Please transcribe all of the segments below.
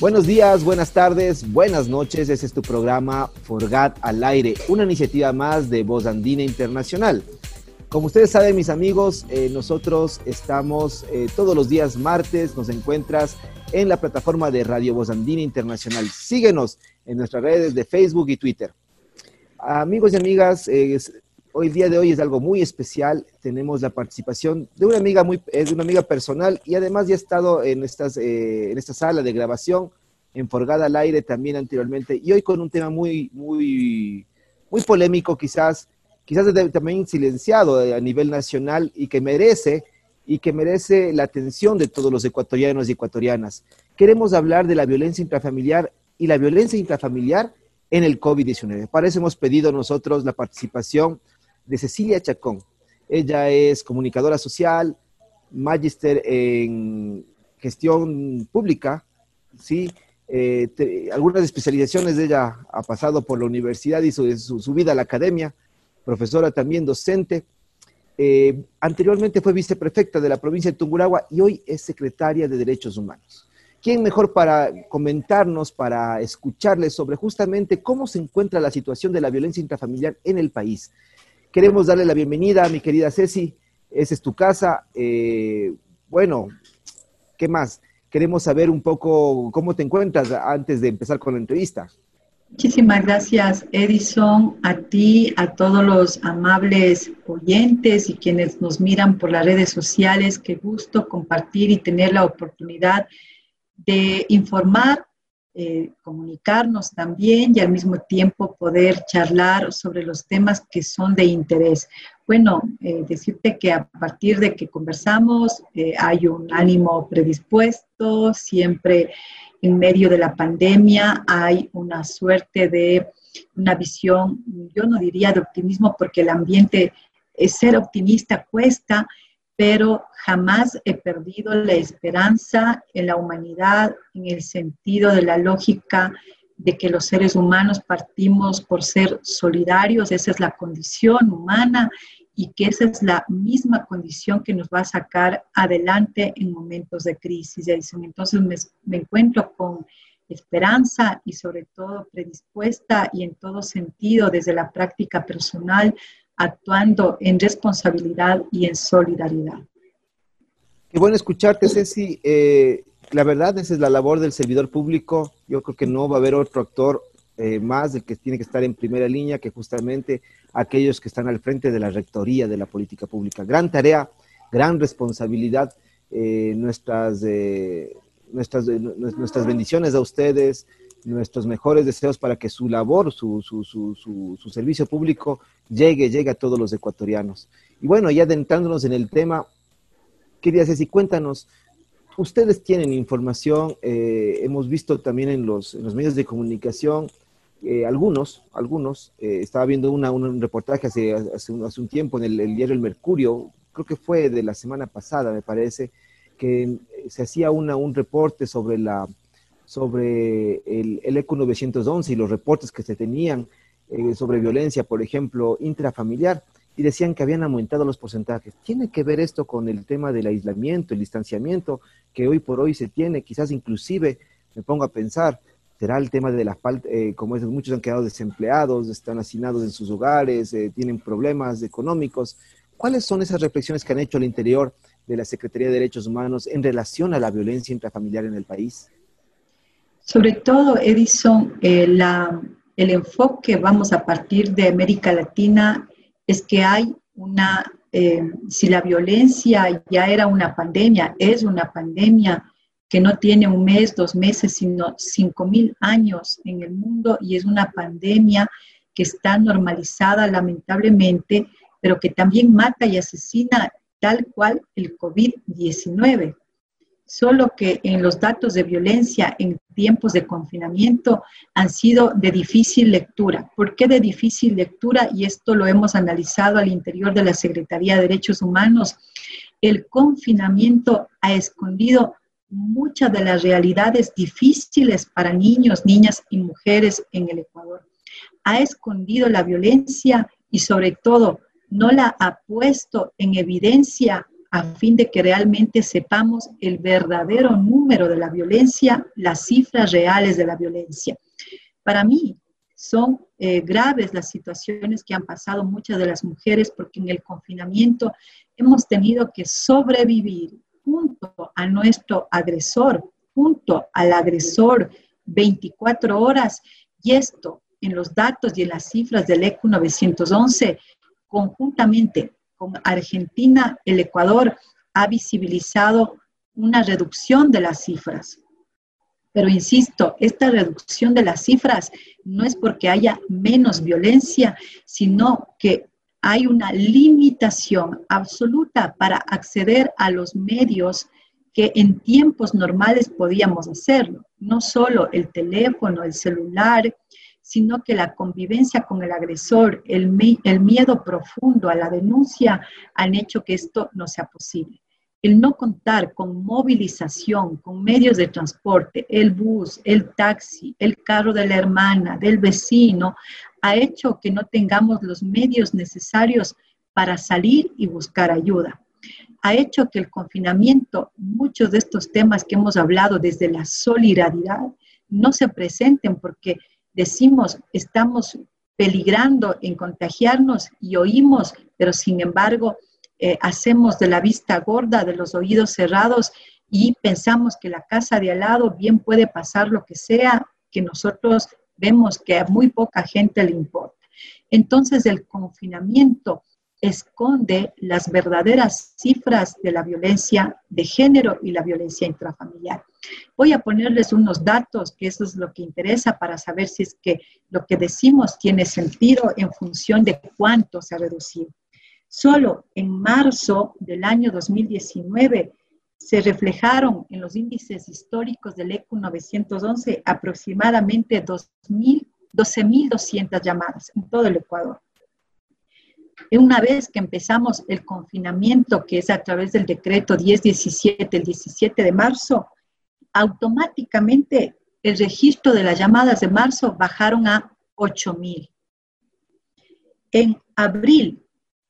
Buenos días, buenas tardes, buenas noches. Ese es tu programa Forgat al aire, una iniciativa más de Voz Andina Internacional. Como ustedes saben, mis amigos, eh, nosotros estamos eh, todos los días martes, nos encuentras en la plataforma de Radio Voz Andina Internacional. Síguenos en nuestras redes de Facebook y Twitter. Amigos y amigas, hoy día de hoy es algo muy especial. Tenemos la participación de una amiga muy, es una amiga personal y además ya ha estado en estas, eh, en esta sala de grabación, en Forgada al aire también anteriormente y hoy con un tema muy, muy, muy polémico quizás, quizás también silenciado a nivel nacional y que merece y que merece la atención de todos los ecuatorianos y ecuatorianas. Queremos hablar de la violencia intrafamiliar y la violencia intrafamiliar en el COVID-19. Para eso hemos pedido nosotros la participación de Cecilia Chacón. Ella es comunicadora social, magíster en gestión pública, ¿sí? Eh, algunas especializaciones de ella ha pasado por la universidad y su, su, vida a la academia, profesora también docente. Eh, anteriormente fue viceprefecta de la provincia de Tungurahua y hoy es secretaria de Derechos Humanos. ¿Quién mejor para comentarnos, para escucharles sobre justamente cómo se encuentra la situación de la violencia intrafamiliar en el país? Queremos darle la bienvenida a mi querida Ceci. Esa es tu casa. Eh, bueno, ¿qué más? Queremos saber un poco cómo te encuentras antes de empezar con la entrevista. Muchísimas gracias, Edison, a ti, a todos los amables oyentes y quienes nos miran por las redes sociales. Qué gusto compartir y tener la oportunidad de informar eh, comunicarnos también y al mismo tiempo poder charlar sobre los temas que son de interés. Bueno, eh, decirte que a partir de que conversamos eh, hay un ánimo predispuesto, siempre en medio de la pandemia hay una suerte de una visión, yo no diría de optimismo porque el ambiente, ser optimista cuesta, pero jamás he perdido la esperanza en la humanidad, en el sentido de la lógica de que los seres humanos partimos por ser solidarios, esa es la condición humana y que esa es la misma condición que nos va a sacar adelante en momentos de crisis. Entonces me, me encuentro con esperanza y sobre todo predispuesta y en todo sentido desde la práctica personal actuando en responsabilidad y en solidaridad. Qué bueno escucharte, Ceci. Eh, la verdad, esa es la labor del servidor público. Yo creo que no va a haber otro actor eh, más del que tiene que estar en primera línea que justamente aquellos que están al frente de la rectoría de la política pública. Gran tarea, gran responsabilidad. Eh, nuestras, nuestras, nuestras bendiciones a ustedes, nuestros mejores deseos para que su labor, su, su, su, su, servicio público llegue, llegue a todos los ecuatorianos. Y bueno, ya adentrándonos en el tema, quería Ceci, cuéntanos, ustedes tienen información, eh, hemos visto también en los, en los medios de comunicación, eh, algunos, algunos, eh, estaba viendo una, un reportaje hace, hace, un, hace un tiempo en el, el, diario El Mercurio, creo que fue de la semana pasada, me parece, que se hacía una, un reporte sobre la sobre el, el ECU 911 y los reportes que se tenían eh, sobre violencia, por ejemplo, intrafamiliar, y decían que habían aumentado los porcentajes. ¿Tiene que ver esto con el tema del aislamiento, el distanciamiento que hoy por hoy se tiene? Quizás inclusive, me pongo a pensar, será el tema de la falta, eh, como es, muchos han quedado desempleados, están hacinados en sus hogares, eh, tienen problemas económicos. ¿Cuáles son esas reflexiones que han hecho al interior de la Secretaría de Derechos Humanos en relación a la violencia intrafamiliar en el país? Sobre todo, Edison, eh, la, el enfoque, vamos, a partir de América Latina, es que hay una, eh, si la violencia ya era una pandemia, es una pandemia que no tiene un mes, dos meses, sino cinco mil años en el mundo y es una pandemia que está normalizada lamentablemente pero que también mata y asesina tal cual el COVID-19 solo que en los datos de violencia en tiempos de confinamiento han sido de difícil lectura. ¿Por qué de difícil lectura? Y esto lo hemos analizado al interior de la Secretaría de Derechos Humanos. El confinamiento ha escondido muchas de las realidades difíciles para niños, niñas y mujeres en el Ecuador. Ha escondido la violencia y sobre todo no la ha puesto en evidencia a fin de que realmente sepamos el verdadero número de la violencia, las cifras reales de la violencia. Para mí son eh, graves las situaciones que han pasado muchas de las mujeres porque en el confinamiento hemos tenido que sobrevivir junto a nuestro agresor, junto al agresor 24 horas y esto en los datos y en las cifras del ECU 911 conjuntamente con Argentina, el Ecuador ha visibilizado una reducción de las cifras. Pero insisto, esta reducción de las cifras no es porque haya menos violencia, sino que hay una limitación absoluta para acceder a los medios que en tiempos normales podíamos hacerlo. No solo el teléfono, el celular, sino que la convivencia con el agresor, el, miedo profundo a la denuncia han hecho que esto no sea posible. El no contar con movilización, con medios de transporte, el bus, el taxi, el carro de la hermana, del vecino, ha hecho que no tengamos los medios necesarios para salir y buscar ayuda. Ha hecho que el confinamiento, muchos de estos temas que hemos hablado desde la solidaridad, no se presenten porque decimos, estamos peligrando en contagiarnos y oímos, pero sin embargo eh, hacemos de la vista gorda, de los oídos cerrados y pensamos que la casa de al lado bien puede pasar lo que sea, que nosotros vemos que a muy poca gente le importa. Entonces el confinamiento esconde las verdaderas cifras de la violencia de género y la violencia intrafamiliar. Voy a ponerles unos datos, que eso es lo que interesa para saber si es que lo que decimos tiene sentido en función de cuánto se ha reducido. Solo en marzo del año 2019 se reflejaron en los índices históricos del ECU 911 aproximadamente 12.200 llamadas en todo el Ecuador. Una vez que empezamos el confinamiento, que es a través del decreto 1017, el 17 de marzo, automáticamente el registro de las llamadas de marzo bajaron a 8.000. En abril,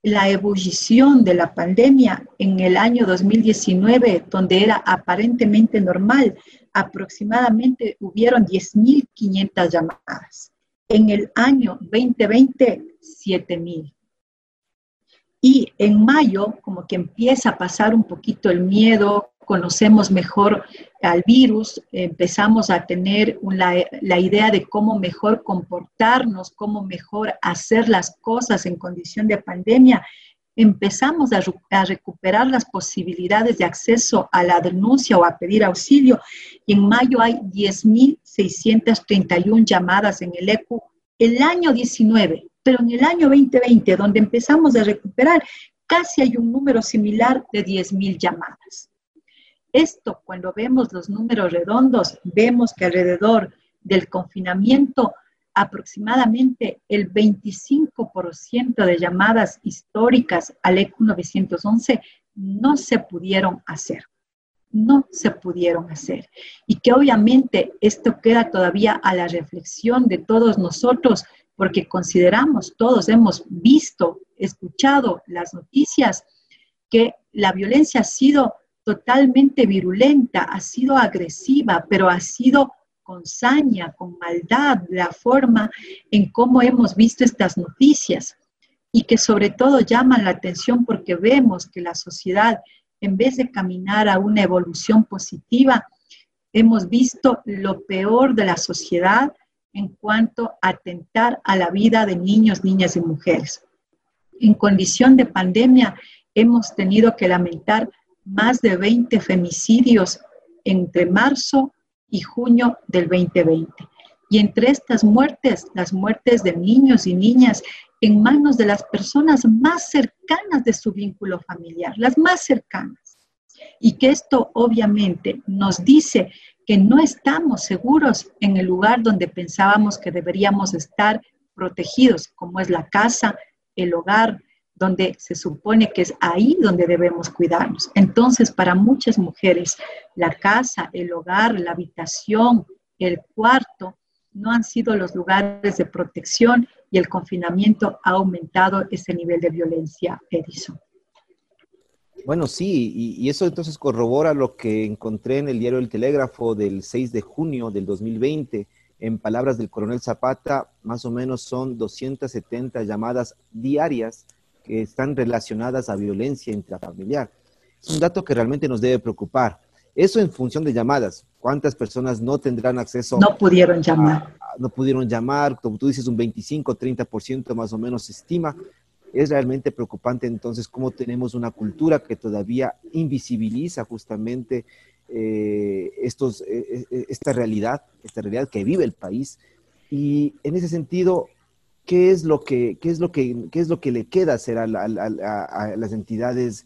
la ebullición de la pandemia en el año 2019, donde era aparentemente normal, aproximadamente hubieron 10.500 llamadas. En el año 2020, 7.000. Y en mayo, como que empieza a pasar un poquito el miedo, conocemos mejor al virus, empezamos a tener la, idea de cómo mejor comportarnos, cómo mejor hacer las cosas en condición de pandemia, empezamos a, a, recuperar las posibilidades de acceso a la denuncia o a pedir auxilio. Y en mayo hay 10.631 llamadas en el ECU. El año 19, pero en el año 2020, donde empezamos a recuperar, casi hay un número similar de 10.000 llamadas. Esto, cuando vemos los números redondos, vemos que alrededor del confinamiento, aproximadamente el 25% de llamadas históricas al ECU 911 no se pudieron hacer. No se pudieron hacer. Y que obviamente esto queda todavía a la reflexión de todos nosotros porque consideramos, todos hemos visto, escuchado las noticias, que la violencia ha sido totalmente virulenta, ha sido agresiva, pero ha sido con saña, con maldad, la forma en cómo hemos visto estas noticias y que sobre todo llaman la atención porque vemos que la sociedad, en vez de caminar a una evolución positiva, hemos visto lo peor de la sociedad en cuanto a atentar a la vida de niños, niñas y mujeres. En condición de pandemia hemos tenido que lamentar más de 20 femicidios entre marzo y junio del 2020. Y entre estas muertes, las muertes de niños y niñas, en manos de las personas más cercanas de su vínculo familiar, las más cercanas. Y que esto obviamente nos dice que no estamos seguros en el lugar donde pensábamos que deberíamos estar protegidos, como es la casa, el hogar, donde se supone que es ahí donde debemos cuidarnos. Entonces, para muchas mujeres, la casa, el hogar, la habitación, el cuarto, no han sido los lugares de protección y el confinamiento ha aumentado ese nivel de violencia, Edison. Bueno, sí, y, eso entonces corrobora lo que encontré en el diario El Telégrafo del 6 de junio del 2020. En palabras del coronel Zapata, más o menos son 270 llamadas diarias que están relacionadas a violencia intrafamiliar. Es un dato que realmente nos debe preocupar. Eso en función de llamadas. ¿Cuántas personas no tendrán acceso? No pudieron llamar. no pudieron llamar, como tú dices, un 25, 30% más o menos se estima. Es realmente preocupante entonces cómo tenemos una cultura que todavía invisibiliza justamente eh, estos, eh, eh, esta realidad, esta realidad que vive el país. Y en ese sentido, ¿qué es lo que, qué es lo que, qué es lo que le queda hacer a, las entidades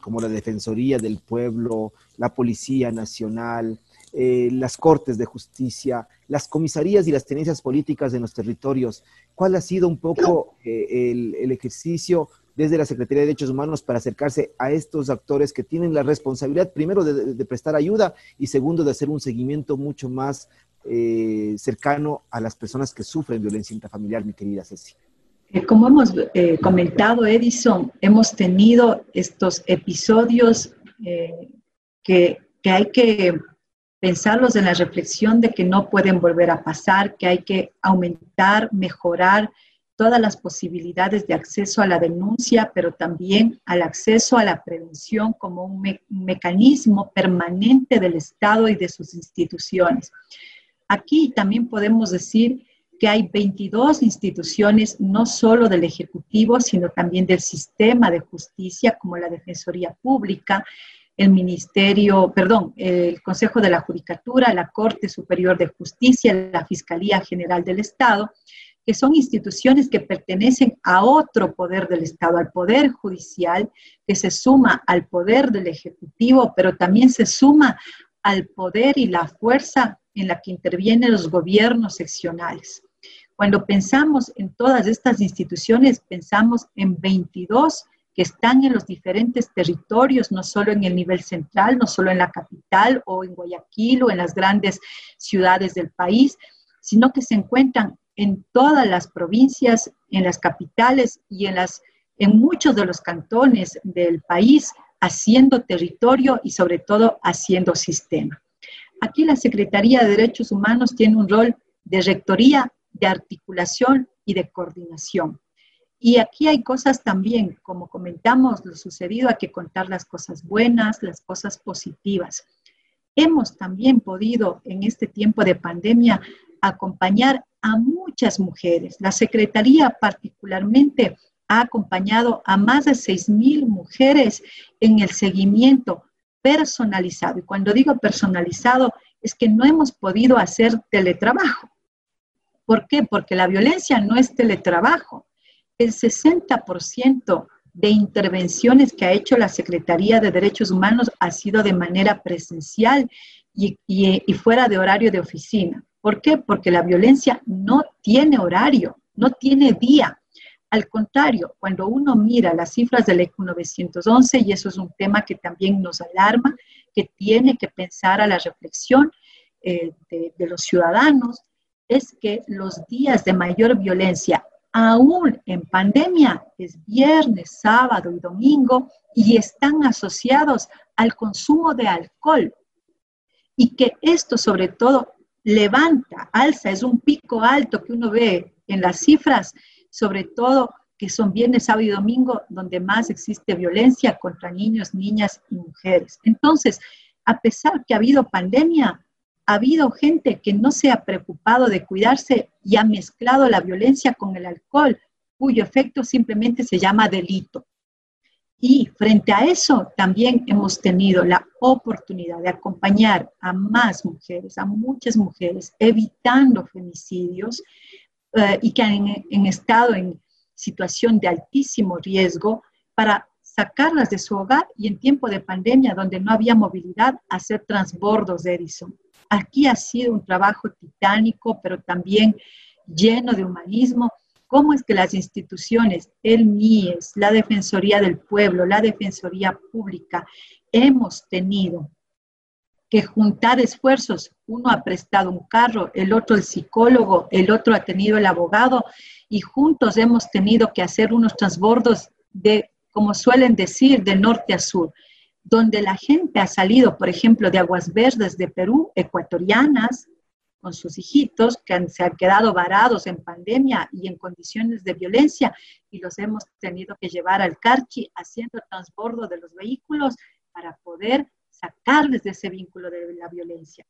como la Defensoría del Pueblo, la Policía Nacional, eh, las Cortes de Justicia, las comisarías y las tenencias políticas de los territorios. ¿Cuál ha sido un poco eh, el, ejercicio desde la Secretaría de Derechos Humanos para acercarse a estos actores que tienen la responsabilidad, primero, de, prestar ayuda y segundo, de hacer un seguimiento mucho más eh, cercano a las personas que sufren violencia intrafamiliar, mi querida Ceci? Eh, como hemos eh, comentado, Edison, hemos tenido estos episodios eh, que, que, hay que pensarlos en la reflexión de que no pueden volver a pasar, que hay que aumentar, mejorar todas las posibilidades de acceso a la denuncia, pero también al acceso a la prevención como un mecanismo permanente del Estado y de sus instituciones. Aquí también podemos decir que hay 22 instituciones, no solo del Ejecutivo, sino también del sistema de justicia, como la Defensoría Pública, el Ministerio, perdón, el Consejo de la Judicatura, la Corte Superior de Justicia, la Fiscalía General del Estado, que son instituciones que pertenecen a otro poder del Estado, al Poder Judicial, que se suma al Poder del Ejecutivo, pero también se suma al poder y la fuerza en la que intervienen los gobiernos seccionales. Cuando pensamos en todas estas instituciones, pensamos en 22 que están en los diferentes territorios, no solo en el nivel central, no solo en la capital o en Guayaquil o en las grandes ciudades del país, sino que se encuentran en todas las provincias, en las capitales y en, las, en muchos de los cantones del país, haciendo territorio y sobre todo haciendo sistema. Aquí la Secretaría de Derechos Humanos tiene un rol de rectoría de articulación y de coordinación. Y aquí hay cosas también, como comentamos, lo sucedido, hay que contar las cosas buenas, las cosas positivas. Hemos también podido en este tiempo de pandemia acompañar a muchas mujeres. La Secretaría particularmente ha acompañado a más de 6.000 mujeres en el seguimiento personalizado. Y cuando digo personalizado, es que no hemos podido hacer teletrabajo. ¿Por qué? Porque la violencia no es teletrabajo. El 60% de intervenciones que ha hecho la Secretaría de Derechos Humanos ha sido de manera presencial y, fuera de horario de oficina. ¿Por qué? Porque la violencia no tiene horario, no tiene día. Al contrario, cuando uno mira las cifras del ECU 911, y eso es un tema que también nos alarma, que tiene que pensar a la reflexión eh, de los ciudadanos, es que los días de mayor violencia, aún en pandemia, es viernes, sábado y domingo, y están asociados al consumo de alcohol. Y que esto sobre todo levanta, alza, es un pico alto que uno ve en las cifras, sobre todo que son viernes, sábado y domingo, donde más existe violencia contra niños, niñas y mujeres. Entonces, a pesar que ha habido pandemia, ha habido gente que no se ha preocupado de cuidarse y ha mezclado la violencia con el alcohol, cuyo efecto simplemente se llama delito. Y frente a eso también hemos tenido la oportunidad de acompañar a más mujeres, a muchas mujeres, evitando femicidios, eh, y que han en estado en situación de altísimo riesgo para sacarlas de su hogar y en tiempo de pandemia, donde no había movilidad, hacer transbordos de Edison. Aquí ha sido un trabajo titánico, pero también lleno de humanismo. ¿Cómo es que las instituciones, el MIES, la Defensoría del Pueblo, la Defensoría Pública, hemos tenido que juntar esfuerzos? Uno ha prestado un carro, el otro el psicólogo, el otro ha tenido el abogado y juntos hemos tenido que hacer unos transbordos de como suelen decir, de norte a sur, donde la gente ha salido, por ejemplo, de Aguas Verdes de Perú, ecuatorianas, con sus hijitos que se han quedado varados en pandemia y en condiciones de violencia y los hemos tenido que llevar al Carchi haciendo transbordo de los vehículos para poder sacarles de ese vínculo de la violencia.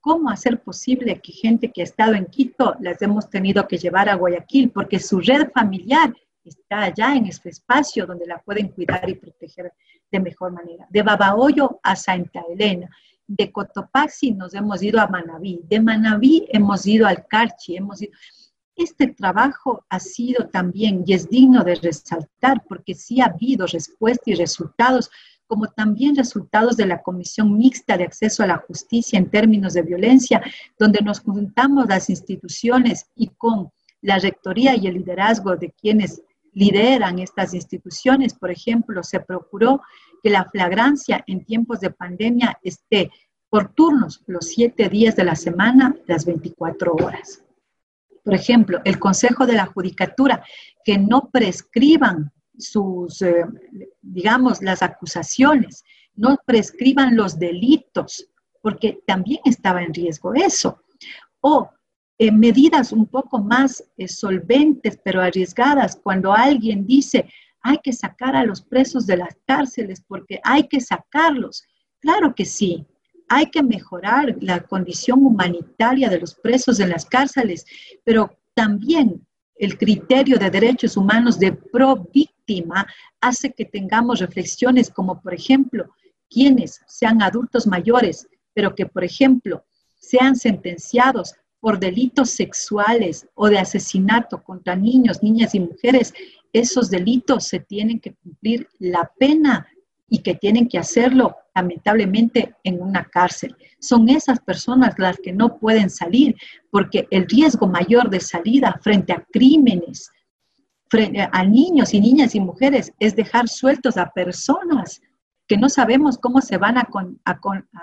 ¿Cómo hacer posible que gente que ha estado en Quito las hemos tenido que llevar a Guayaquil? Porque su red familiar está allá en este espacio donde la pueden cuidar y proteger de mejor manera. De Babahoyo a Santa Elena, de Cotopaxi nos hemos ido a Manabí, de Manabí hemos ido al Carchi, hemos ido... Este trabajo ha sido también, y es digno de resaltar, porque sí ha habido respuesta y resultados, como también resultados de la Comisión Mixta de Acceso a la Justicia en términos de violencia, donde nos juntamos las instituciones y con la rectoría y el liderazgo de quienes lideran estas instituciones. Por ejemplo, se procuró que la flagrancia en tiempos de pandemia esté por turnos los siete días de la semana, las 24 horas. Por ejemplo, el Consejo de la Judicatura, que no prescriban sus, eh, digamos, las acusaciones, no prescriban los delitos, porque también estaba en riesgo eso. O eh, medidas un poco más eh, solventes, pero arriesgadas, cuando alguien dice, hay que sacar a los presos de las cárceles porque hay que sacarlos. Claro que sí, hay que mejorar la condición humanitaria de los presos en las cárceles, pero también el criterio de derechos humanos de pro víctima hace que tengamos reflexiones como, por ejemplo, quienes sean adultos mayores, pero que, por ejemplo, sean sentenciados por delitos sexuales o de asesinato contra niños, niñas y mujeres, esos delitos se tienen que cumplir. La pena y que tienen que hacerlo lamentablemente en una cárcel. Son esas personas las que no pueden salir porque el riesgo mayor de salida frente a crímenes, frente a niños y niñas y mujeres es dejar sueltos a personas que no sabemos cómo se van a,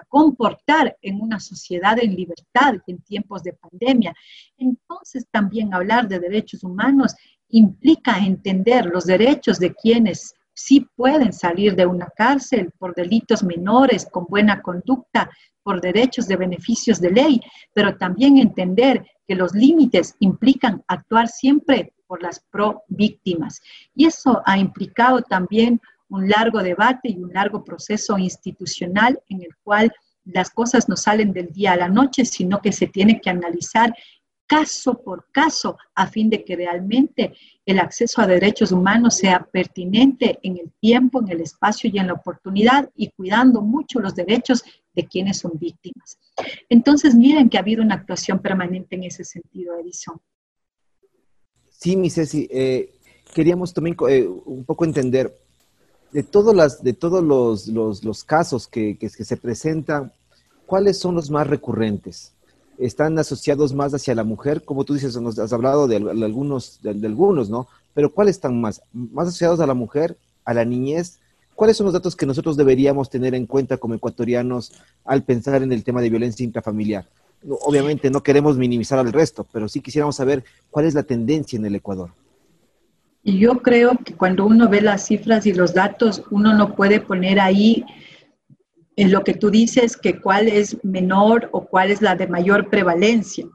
comportar en una sociedad en libertad en tiempos de pandemia. Entonces también hablar de derechos humanos implica entender los derechos de quienes sí pueden salir de una cárcel por delitos menores, con buena conducta, por derechos de beneficios de ley, pero también entender que los límites implican actuar siempre por las pro víctimas. Y eso ha implicado también un largo debate y un largo proceso institucional en el cual las cosas no salen del día a la noche, sino que se tiene que analizar caso por caso a fin de que realmente el acceso a derechos humanos sea pertinente en el tiempo, en el espacio y en la oportunidad y cuidando mucho los derechos de quienes son víctimas. Entonces, miren que ha habido una actuación permanente en ese sentido, Edison. Sí, mi Ceci, eh, queríamos también eh, un poco entender de, todas las, de todos los, los, casos que, se presentan, ¿cuáles son los más recurrentes? ¿Están asociados más hacia la mujer? Como tú dices, nos has hablado de, algunos, de, algunos, ¿no? Pero ¿cuáles están más? ¿Más asociados a la mujer, a la niñez? ¿Cuáles son los datos que nosotros deberíamos tener en cuenta como ecuatorianos al pensar en el tema de violencia intrafamiliar? Obviamente no queremos minimizar al resto, pero sí quisiéramos saber cuál es la tendencia en el Ecuador. Y yo creo que cuando uno ve las cifras y los datos, uno no puede poner ahí en lo que tú dices que cuál es menor o cuál es la de mayor prevalencia.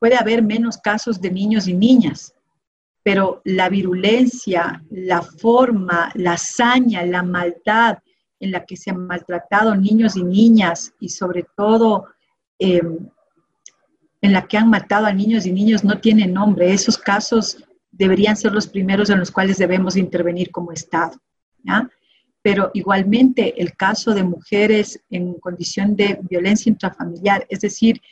puede haber menos casos de niños y niñas, pero la virulencia, la forma, la hazaña, la maldad en la que se han maltratado niños y niñas y sobre todo em, en la que han matado a niños y niños no tiene nombre. Esos casos deberían ser los primeros en los cuales debemos intervenir como Estado. Pero igualmente el caso de mujeres en condición de violencia intrafamiliar, es decir,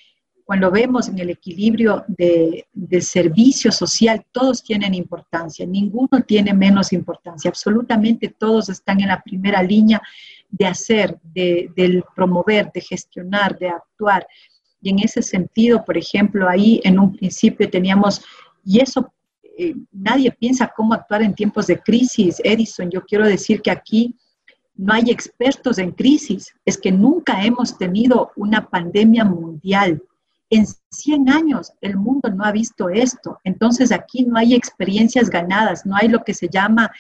cuando vemos en el equilibrio de, servicio social, todos tienen importancia, ninguno tiene menos importancia, absolutamente todos están en la primera línea de hacer, de, promover, de gestionar, de actuar. Y en ese sentido, por ejemplo, ahí en un principio teníamos, y eso eh, nadie piensa cómo actuar en tiempos de crisis, Edison, yo quiero decir que aquí no hay expertos en crisis, es que nunca hemos tenido una pandemia mundial en 100 años el mundo no ha visto esto. Entonces aquí no hay experiencias ganadas, no hay lo que se llama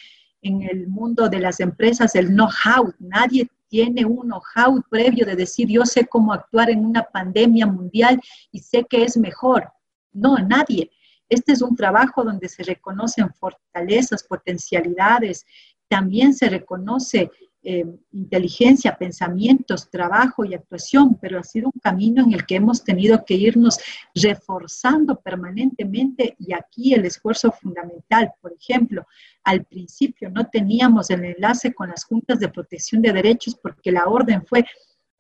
en el mundo de las empresas el know-how. Nadie tiene un know-how previo de decir yo sé cómo actuar en una pandemia mundial y sé que es mejor. No, nadie. Este es un trabajo donde se reconocen fortalezas, potencialidades, también se reconoce eh, inteligencia, pensamientos, trabajo y actuación, pero ha sido un camino en el que hemos tenido que irnos reforzando permanentemente y aquí el esfuerzo fundamental, por ejemplo, al principio no teníamos el enlace con las juntas de protección de derechos porque la orden fue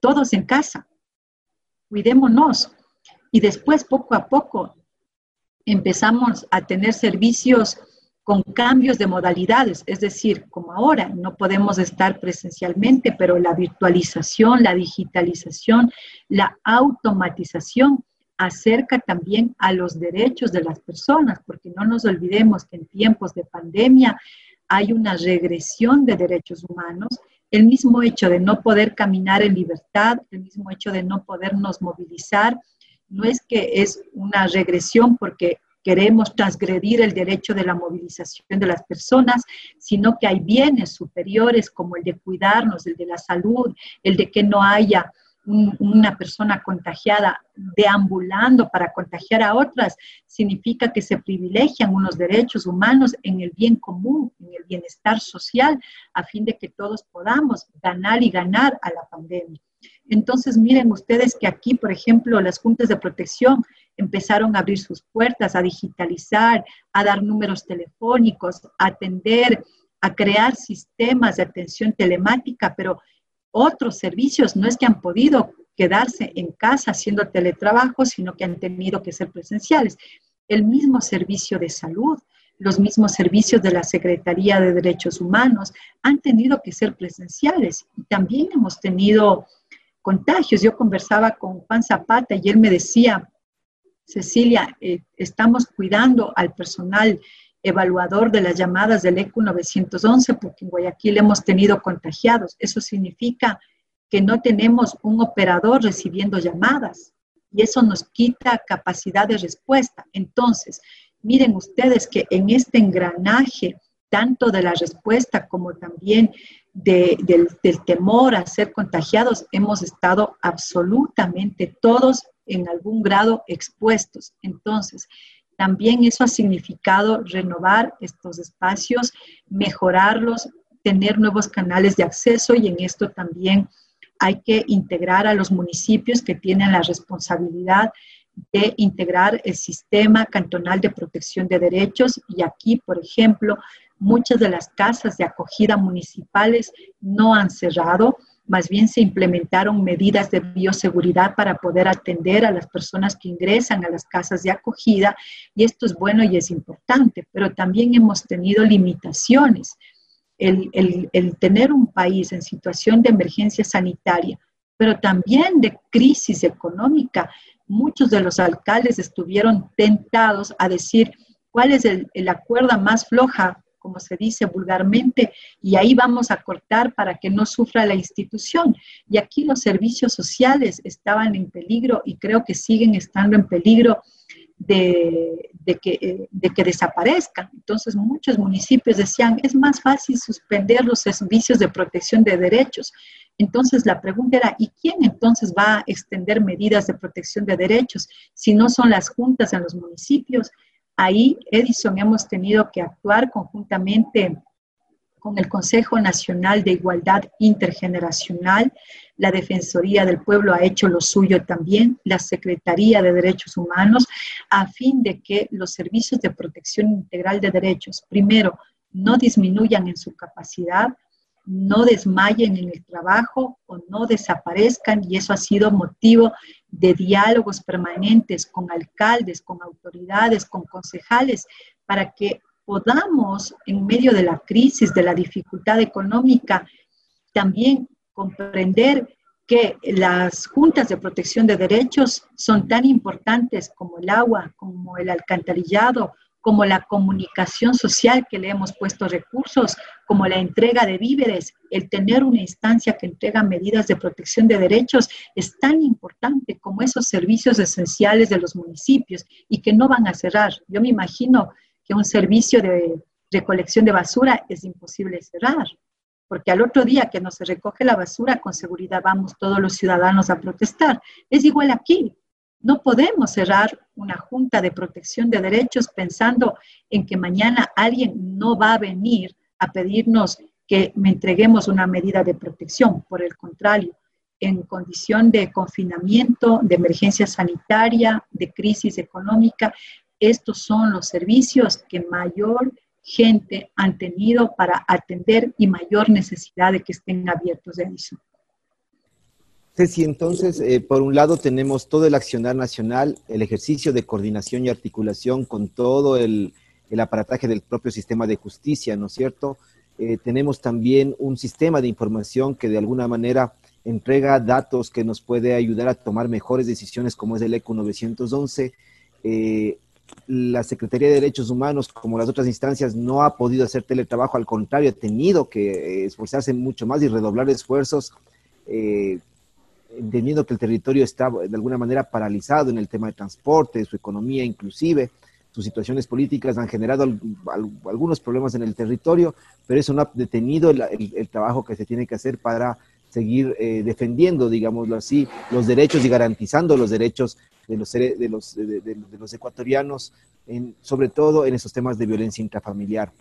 todos en casa, cuidémonos. Y después, poco a poco, empezamos a tener servicios con cambios de modalidades, es decir, como ahora no podemos estar presencialmente, pero la virtualización, la digitalización, la automatización acerca también a los derechos de las personas, porque no nos olvidemos que en tiempos de pandemia hay una regresión de derechos humanos, el mismo hecho de no poder caminar en libertad, el mismo hecho de no podernos movilizar, no es que es una regresión porque queremos transgredir el derecho de la movilización de las personas, sino que hay bienes superiores como el de cuidarnos, el de la salud, el de que no haya una persona contagiada deambulando para contagiar a otras, significa que se privilegian unos derechos humanos en el bien común, en el bienestar social, a fin de que todos podamos ganar y ganar a la pandemia. Entonces, miren ustedes que aquí, por ejemplo, las juntas de protección empezaron a abrir sus puertas, a digitalizar, a dar números telefónicos, a atender, a crear sistemas de atención telemática, pero otros servicios no es que han podido quedarse en casa haciendo teletrabajo, sino que han tenido que ser presenciales. El mismo servicio de salud, los mismos servicios de la Secretaría de Derechos Humanos han tenido que ser presenciales. Y también hemos tenido contagios. Yo conversaba con Juan Zapata y él me decía, Cecilia, eh, estamos cuidando al personal evaluador de las llamadas del ECU 911 porque en Guayaquil hemos tenido contagiados. Eso significa que no tenemos un operador recibiendo llamadas y eso nos quita capacidad de respuesta. Entonces, miren ustedes que en este engranaje, tanto de la respuesta como también del, temor a ser contagiados, hemos estado absolutamente todos en algún grado expuestos. Entonces, también eso ha significado renovar estos espacios, mejorarlos, tener nuevos canales de acceso y en esto también hay que integrar a los municipios que tienen la responsabilidad de integrar el sistema cantonal de protección de derechos y aquí, por ejemplo, muchas de las casas de acogida municipales no han cerrado, más bien se implementaron medidas de bioseguridad para poder atender a las personas que ingresan a las casas de acogida y esto es bueno y es importante, pero también hemos tenido limitaciones. El, el tener un país en situación de emergencia sanitaria, pero también de crisis económica, muchos de los alcaldes estuvieron tentados a decir cuál es el, la cuerda más floja como se dice vulgarmente, y ahí vamos a cortar para que no sufra la institución. Y aquí los servicios sociales estaban en peligro y creo que siguen estando en peligro de, que, de que desaparezcan. Entonces muchos municipios decían, es más fácil suspender los servicios de protección de derechos. Entonces la pregunta era, ¿y quién entonces va a extender medidas de protección de derechos si no son las juntas en los municipios? Ahí, Edison, hemos tenido que actuar conjuntamente con el Consejo Nacional de Igualdad Intergeneracional, la Defensoría del Pueblo ha hecho lo suyo también, la Secretaría de Derechos Humanos, a fin de que los servicios de protección integral de derechos, primero, no disminuyan en su capacidad, no desmayen en el trabajo o no desaparezcan y eso ha sido motivo de diálogos permanentes con alcaldes, con autoridades, con concejales, para que podamos, en medio de la crisis, de la dificultad económica, también comprender que las juntas de protección de derechos son tan importantes como el agua, como el alcantarillado, como la comunicación social que le hemos puesto recursos, como la entrega de víveres, el tener una instancia que entrega medidas de protección de derechos, es tan importante como esos servicios esenciales de los municipios y que no van a cerrar. Yo me imagino que un servicio de recolección de basura es imposible cerrar, porque al otro día que no se recoge la basura, con seguridad vamos todos los ciudadanos a protestar. Es igual aquí. No podemos cerrar una junta de protección de derechos pensando en que mañana alguien no va a venir a pedirnos que me entreguemos una medida de protección. Por el contrario, en condición de confinamiento, de emergencia sanitaria, de crisis económica, estos son los servicios que mayor gente han tenido para atender y mayor necesidad de que estén abiertos de eso. Ceci, entonces, eh, por un lado tenemos todo el accionar nacional, el ejercicio de coordinación y articulación con todo el, aparataje del propio sistema de justicia, ¿no es cierto? Eh, tenemos también un sistema de información que de alguna manera entrega datos que nos puede ayudar a tomar mejores decisiones, como es el ECO 911. Eh, la Secretaría de Derechos Humanos, como las otras instancias, no ha podido hacer teletrabajo, al contrario, ha tenido que esforzarse mucho más y redoblar esfuerzos entendiendo que el territorio está de alguna manera paralizado en el tema de transporte, su economía inclusive, sus situaciones políticas han generado algunos problemas en el territorio, pero eso no ha detenido el, trabajo que se tiene que hacer para seguir eh, defendiendo, digámoslo así, los derechos y garantizando los derechos de los, de los, de, los ecuatorianos, en, sobre todo en esos temas de violencia intrafamiliar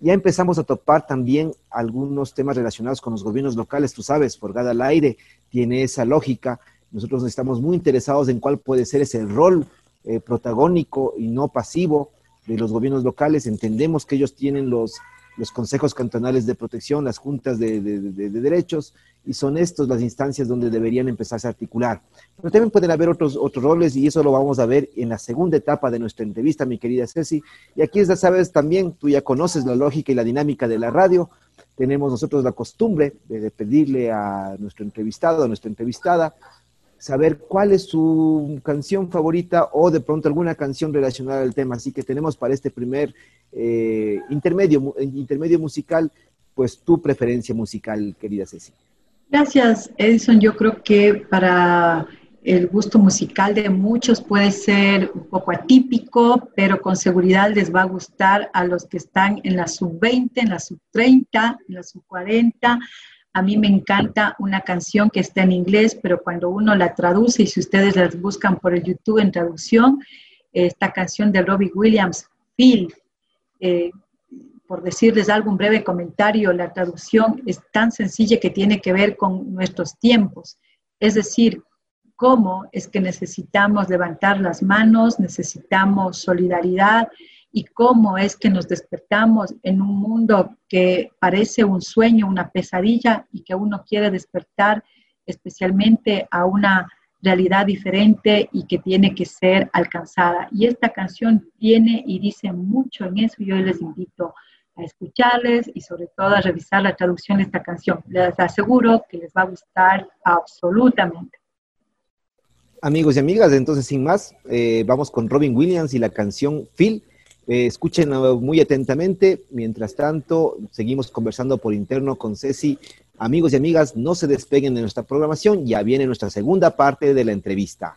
ya empezamos a topar también algunos temas relacionados con los gobiernos locales. Tú sabes, Forgada al Aire tiene esa lógica. Nosotros estamos muy interesados en cuál puede ser ese rol eh, protagónico y no pasivo de los gobiernos locales. Entendemos que ellos tienen los los consejos cantonales de protección, las juntas de, derechos, y son estos las instancias donde deberían empezarse a articular. Pero también pueden haber otros, otros roles y eso lo vamos a ver en la segunda etapa de nuestra entrevista, mi querida Ceci. Y aquí ya sabes también, tú ya conoces la lógica y la dinámica de la radio. Tenemos nosotros la costumbre de pedirle a nuestro entrevistado, a nuestra entrevistada, saber cuál es su canción favorita o de pronto alguna canción relacionada al tema. Así que tenemos para este primer eh, intermedio, intermedio musical, pues tu preferencia musical, querida Ceci. Gracias, Edison. Yo creo que para el gusto musical de muchos puede ser un poco atípico, pero con seguridad les va a gustar a los que están en la sub-20, en la sub-30, en la sub-40, a mí me encanta una canción que está en inglés, pero cuando uno la traduce, y si ustedes las buscan por el YouTube en traducción, esta canción de Robbie Williams, Phil, eh, por decirles algún breve comentario, la traducción es tan sencilla que tiene que ver con nuestros tiempos. Es decir, cómo es que necesitamos levantar las manos, necesitamos solidaridad, y cómo es que nos despertamos en un mundo que parece un sueño, una pesadilla y que uno quiere despertar especialmente a una realidad diferente y que tiene que ser alcanzada. Y esta canción tiene y dice mucho en eso y yo les invito a escucharles y sobre todo a revisar la traducción de esta canción. Les aseguro que les va a gustar absolutamente. Amigos y amigas, entonces sin más, eh, vamos con Robin Williams y la canción Phil eh, escuchen muy atentamente. Mientras tanto, seguimos conversando por interno con Ceci. Amigos y amigas, no se despeguen de nuestra programación. Ya viene nuestra segunda parte de la entrevista.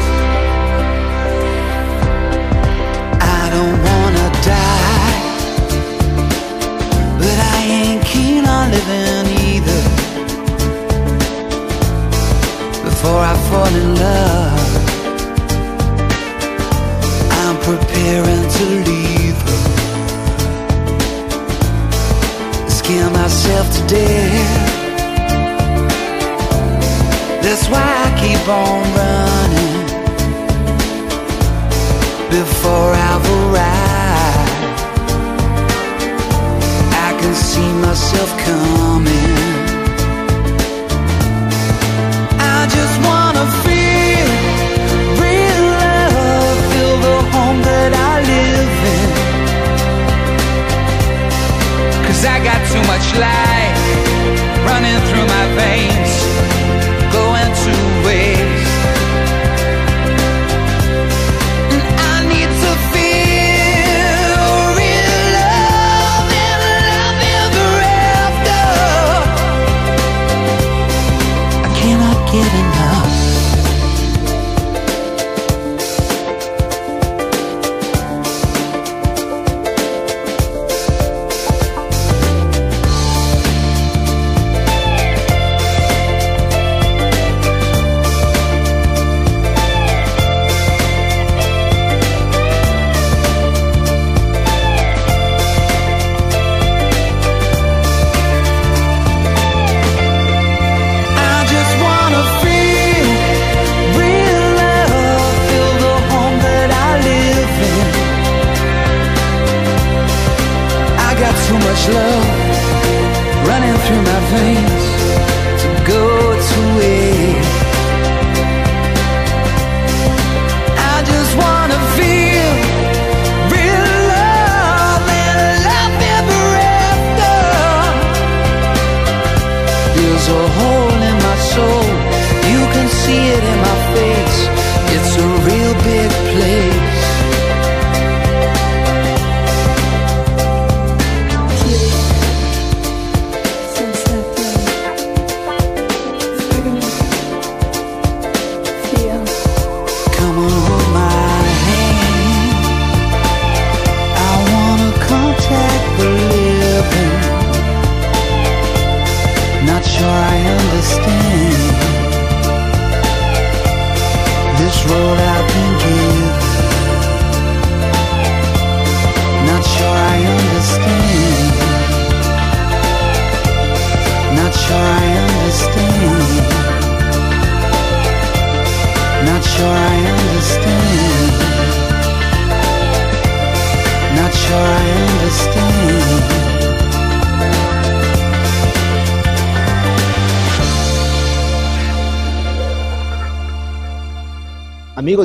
Don't wanna die, but I ain't keen on living either. Before I fall in love, I'm preparing to leave her. Scare myself to death. That's why I keep on running before I've arrived. See myself coming. I just wanna feel real love, feel the home that I live in. Cause I got too much life running through my veins, going to waste.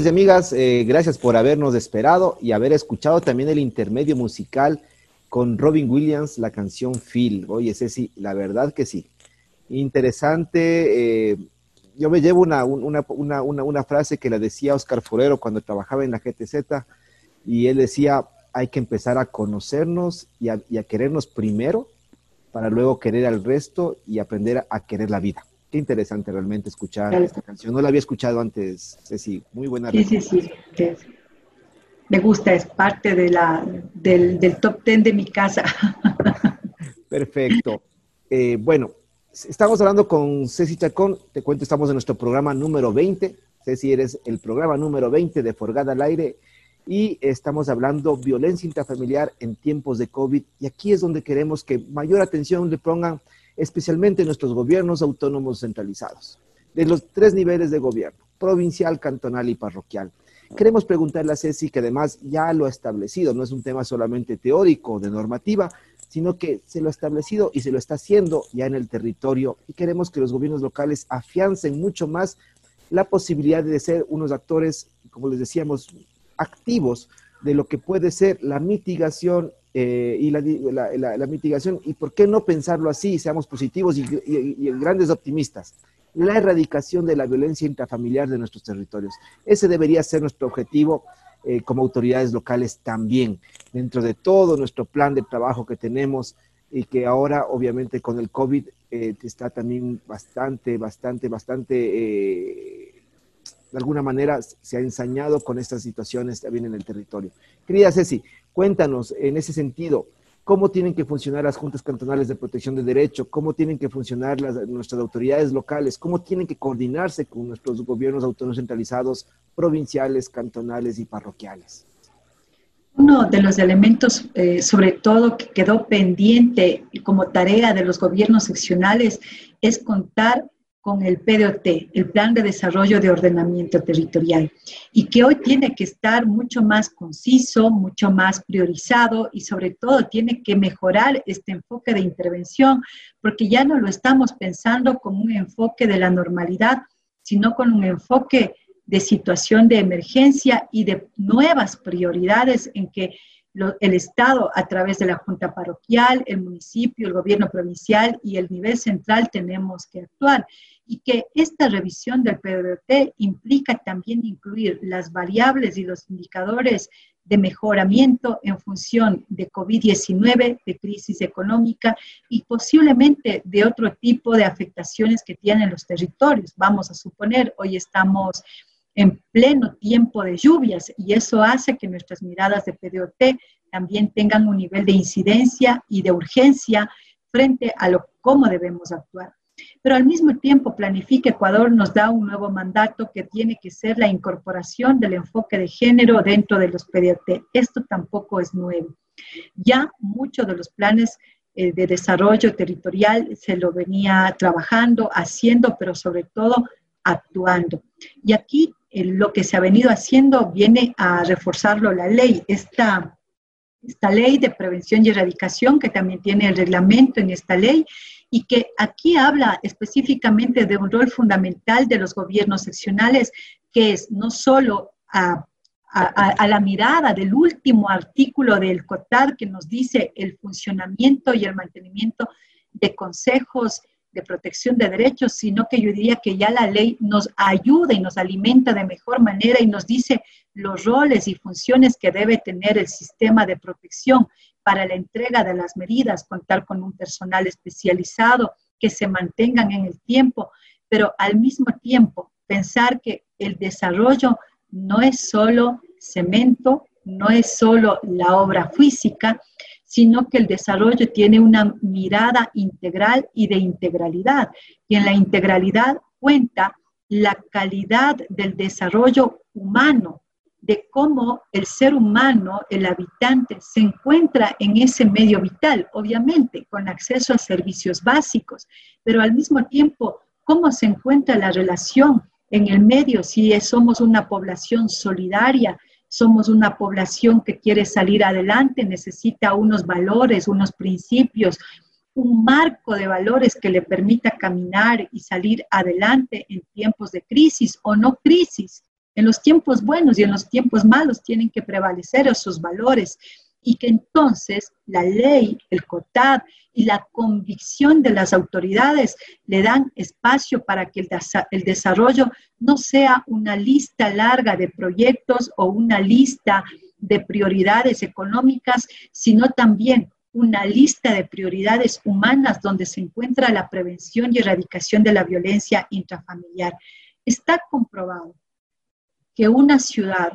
Amigas, eh, gracias por habernos esperado y haber escuchado también el intermedio musical con Robin Williams, la canción Phil. Oye, Ceci, la verdad que sí. Interesante. eh, yo me llevo una, una, una, una, frase que la decía Oscar Forero cuando trabajaba en la GTZ y él decía, hay que empezar a conocernos y a, querernos primero para luego querer al resto y aprender a querer la vida. Qué interesante realmente escuchar Claro. esta canción. No la había escuchado antes, Ceci. Muy buena. Sí, sí, sí. Me gusta, es parte de la, del, del top ten de mi casa. Perfecto. Eh, bueno, estamos hablando con Ceci Chacón. Te cuento, estamos en nuestro programa número 20. Ceci, eres el programa número 20 de Forgada al Aire. Y estamos hablando violencia intrafamiliar en tiempos de COVID. Y aquí es donde queremos que mayor atención le pongan especialmente nuestros gobiernos autónomos centralizados, de los tres niveles de gobierno, provincial, cantonal y parroquial. Queremos preguntarle a Ceci, que además ya lo ha establecido, no es un tema solamente teórico de normativa, sino que se lo ha establecido y se lo está haciendo ya en el territorio y queremos que los gobiernos locales afiancen mucho más la posibilidad de ser unos actores, como les decíamos, activos de lo que puede ser la mitigación eh, y la, la, la, mitigación y por qué no pensarlo así, seamos positivos y grandes optimistas la erradicación de la violencia intrafamiliar de nuestros territorios. Ese debería ser nuestro objetivo eh, como autoridades locales también, dentro de todo nuestro plan de trabajo que tenemos y que ahora obviamente con el COVID eh, está también bastante, bastante, bastante, eh, de alguna manera se ha ensañado con estas situaciones también en el territorio. Querida Ceci, cuéntanos en ese sentido, cómo tienen que funcionar las juntas cantonales de protección de derecho, cómo tienen que funcionar nuestras autoridades locales, cómo tienen que coordinarse con nuestros gobiernos autónomos centralizados, provinciales, cantonales y parroquiales. Uno de los elementos, eh, sobre todo, que quedó pendiente como tarea de los gobiernos seccionales es contar con el PDOT, el Plan de Desarrollo de Ordenamiento Territorial, y que hoy tiene que estar mucho más conciso, mucho más priorizado y sobre todo tiene que mejorar este enfoque de intervención, porque ya no lo estamos pensando como un enfoque de la normalidad, sino con un enfoque de situación de emergencia y de nuevas prioridades en que el Estado, a través de la Junta Parroquial, el municipio, el gobierno provincial y el nivel central, tenemos que actuar y que esta revisión del PDT implica también incluir las variables y los indicadores de mejoramiento en función de COVID-19, de crisis económica y posiblemente de otro tipo de afectaciones que tienen los territorios. Vamos a suponer, hoy estamos en pleno tiempo de lluvias y eso hace que nuestras miradas de PDOT también tengan un nivel de incidencia y de urgencia frente a lo cómo debemos actuar. Pero al mismo tiempo, Planifica Ecuador nos da un nuevo mandato que tiene que ser la incorporación del enfoque de género dentro de los PDT. Esto tampoco es nuevo. Ya muchos de los planes eh, de desarrollo territorial se lo venía trabajando, haciendo, pero sobre todo actuando. Y aquí eh, lo que se ha venido haciendo viene a reforzarlo la ley. Esta, esta ley de prevención y erradicación, que también tiene el reglamento en esta ley, y que aquí habla específicamente de un rol fundamental de los gobiernos seccionales, que es no solo a, la mirada del último artículo del COTAD que nos dice el funcionamiento y el mantenimiento de consejos de protección de derechos, sino que yo diría que ya la ley nos ayuda y nos alimenta de mejor manera y nos dice los roles y funciones que debe tener el sistema de protección para la entrega de las medidas, contar con un personal especializado, que se mantengan en el tiempo, pero al mismo tiempo pensar que el desarrollo no es solo cemento, no es solo la obra física, sino que el desarrollo tiene una mirada integral y de integralidad. Y en la integralidad cuenta la calidad del desarrollo humano, de cómo el ser humano, el habitante, se encuentra en ese medio vital, obviamente, con acceso a servicios básicos, pero al mismo tiempo, cómo se encuentra la relación en el medio, si somos una población solidaria, somos una población que quiere salir adelante, necesita unos valores, unos principios, un marco de valores que le permita caminar y salir adelante en tiempos de crisis o no crisis. En los tiempos buenos y en los tiempos malos tienen que prevalecer esos valores y que entonces la ley, el COTAD y la convicción de las autoridades le dan espacio para que el, desarrollo no sea una lista larga de proyectos o una lista de prioridades económicas, sino también una lista de prioridades humanas donde se encuentra la prevención y erradicación de la violencia intrafamiliar. Está comprobado que una ciudad,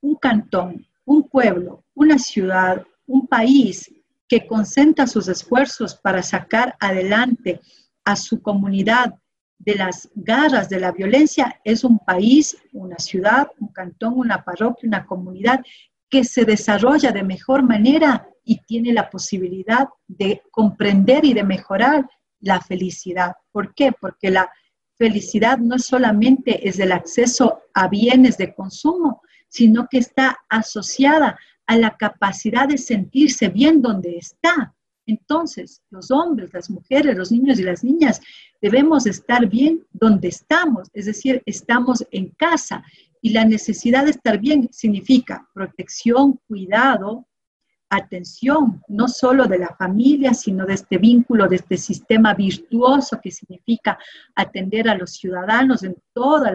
un cantón, un pueblo, una ciudad, un país que concentra sus esfuerzos para sacar adelante a su comunidad de las garras de la violencia es un país, una ciudad, un cantón, una parroquia, una comunidad que se desarrolla de mejor manera y tiene la posibilidad de comprender y de mejorar la felicidad. ¿Por qué? Porque la felicidad no solamente es el acceso a bienes de consumo, sino que está asociada a la capacidad de sentirse bien donde está. Entonces, los hombres, las mujeres, los niños y las niñas debemos estar bien donde estamos, es decir, estamos en casa. Y la necesidad de estar bien significa protección, cuidado, atención, no solo de la familia, sino de este vínculo, de este sistema virtuoso que significa atender a los ciudadanos en todo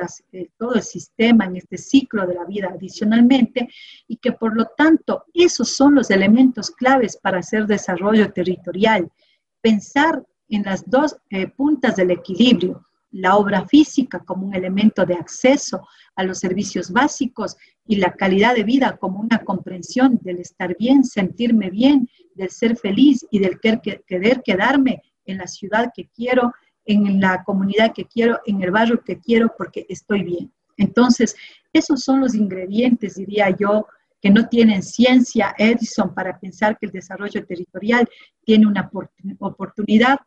el sistema, en este ciclo de la vida adicionalmente, y que por lo tanto esos son los elementos claves para hacer desarrollo territorial. Pensar en las dos eh, puntas del equilibrio, la obra física como un elemento de acceso a los servicios básicos y la calidad de vida como una comprensión del estar bien, sentirme bien, del ser feliz y del querer quedarme en la ciudad que quiero, en la comunidad que quiero, en el barrio que quiero, porque estoy bien. Entonces, esos son los ingredientes, diría yo, que no tienen ciencia Edison para pensar que el desarrollo territorial tiene una oportunidad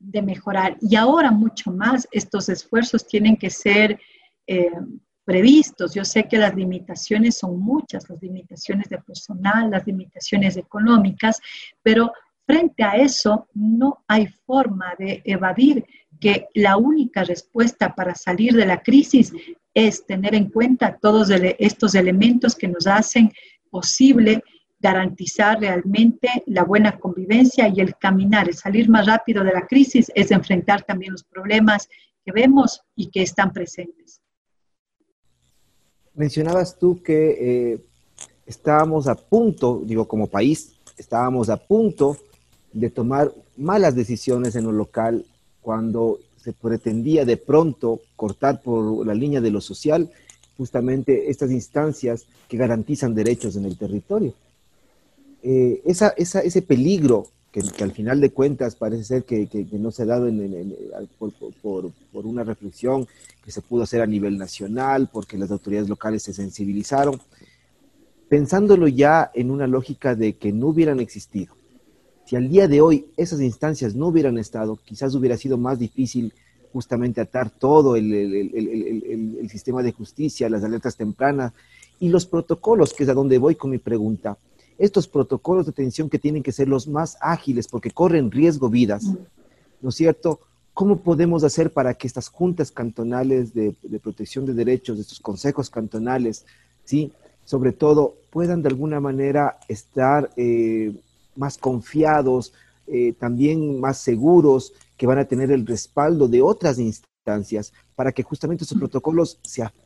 de mejorar. Y ahora mucho más, estos esfuerzos tienen que ser eh, previstos. Yo sé que las limitaciones son muchas, las limitaciones de personal, las limitaciones económicas, pero frente a eso no hay forma de evadir que la única respuesta para salir de la crisis es tener en cuenta todos estos elementos que nos hacen posible garantizar realmente la buena convivencia y el caminar, el salir más rápido de la crisis es enfrentar también los problemas que vemos y que están presentes. Mencionabas tú que eh, estábamos a punto, digo como país, estábamos a punto de tomar malas decisiones en lo local cuando se pretendía de pronto cortar por la línea de lo social justamente estas instancias que garantizan derechos en el territorio. Eh, esa, ese peligro que, al final de cuentas parece ser que, no se ha dado por, una reflexión que se pudo hacer a nivel nacional, porque las autoridades locales se sensibilizaron, pensándolo ya en una lógica de que no hubieran existido. Si al día de hoy esas instancias no hubieran estado, quizás hubiera sido más difícil justamente atar todo el, el sistema de justicia, las alertas tempranas y los protocolos, que es a donde voy con mi pregunta estos protocolos de atención que tienen que ser los más ágiles porque corren riesgo vidas, ¿no es cierto? ¿Cómo podemos hacer para que estas juntas cantonales de, protección de derechos, estos consejos cantonales, ¿sí? sobre todo, puedan de alguna manera estar eh, más confiados, eh, también más seguros, que van a tener el respaldo de otras instancias? Para que justamente esos protocolos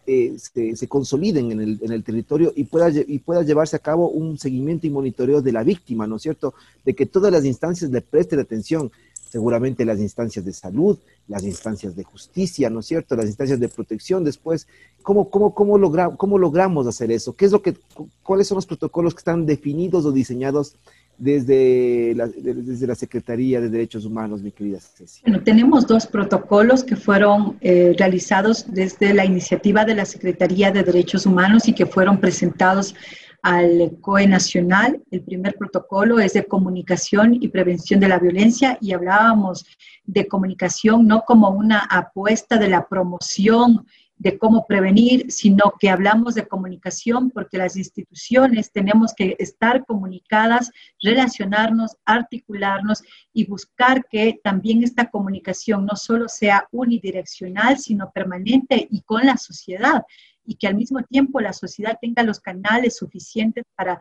eh, se, se, consoliden en el, en el, territorio y pueda, y pueda llevarse a cabo un seguimiento y monitoreo de la víctima, ¿no es cierto? De que todas las instancias le presten atención, seguramente las instancias de salud, las instancias de justicia, ¿no es cierto? Las instancias de protección después. ¿Cómo, cómo, cómo, logra, cómo logramos hacer eso? ¿Qué es lo que, ¿Cuáles son los protocolos que están definidos o diseñados desde la, desde la Secretaría de Derechos Humanos, mi querida Ceci? Bueno, tenemos dos protocolos que fueron eh, realizados desde la iniciativa de la Secretaría de Derechos Humanos y que fueron presentados al COE Nacional. El primer protocolo es de comunicación y prevención de la violencia y hablábamos de comunicación no como una apuesta de la promoción de cómo prevenir, sino que hablamos de comunicación porque las instituciones tenemos que estar comunicadas, relacionarnos, articularnos y buscar que también esta comunicación no solo sea unidireccional, sino permanente y con la sociedad y que al mismo tiempo la sociedad tenga los canales suficientes para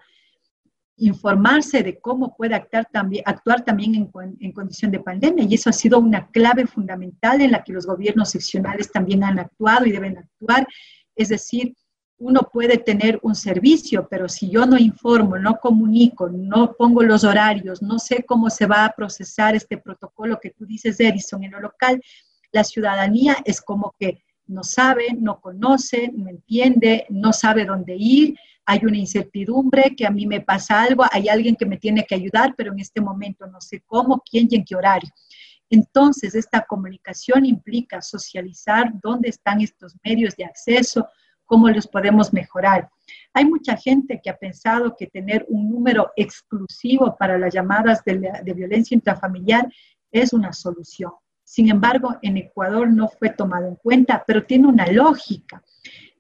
informarse de cómo puede actuar también, actuar también en, en, condición de pandemia. Y eso ha sido una clave fundamental en la que los gobiernos seccionales también han actuado y deben actuar. Es decir, uno puede tener un servicio, pero si yo no informo, no comunico, no pongo los horarios, no sé cómo se va a procesar este protocolo que tú dices, Edison, en lo local, la ciudadanía es como que no sabe, no conoce, no entiende, no sabe dónde ir, hay una incertidumbre, que a mí me pasa algo, hay alguien que me tiene que ayudar, pero en este momento no sé cómo, quién y en qué horario. Entonces, esta comunicación implica socializar dónde están estos medios de acceso, cómo los podemos mejorar. Hay mucha gente que ha pensado que tener un número exclusivo para las llamadas de, violencia intrafamiliar es una solución. Sin embargo, en Ecuador no fue tomado en cuenta, pero tiene una lógica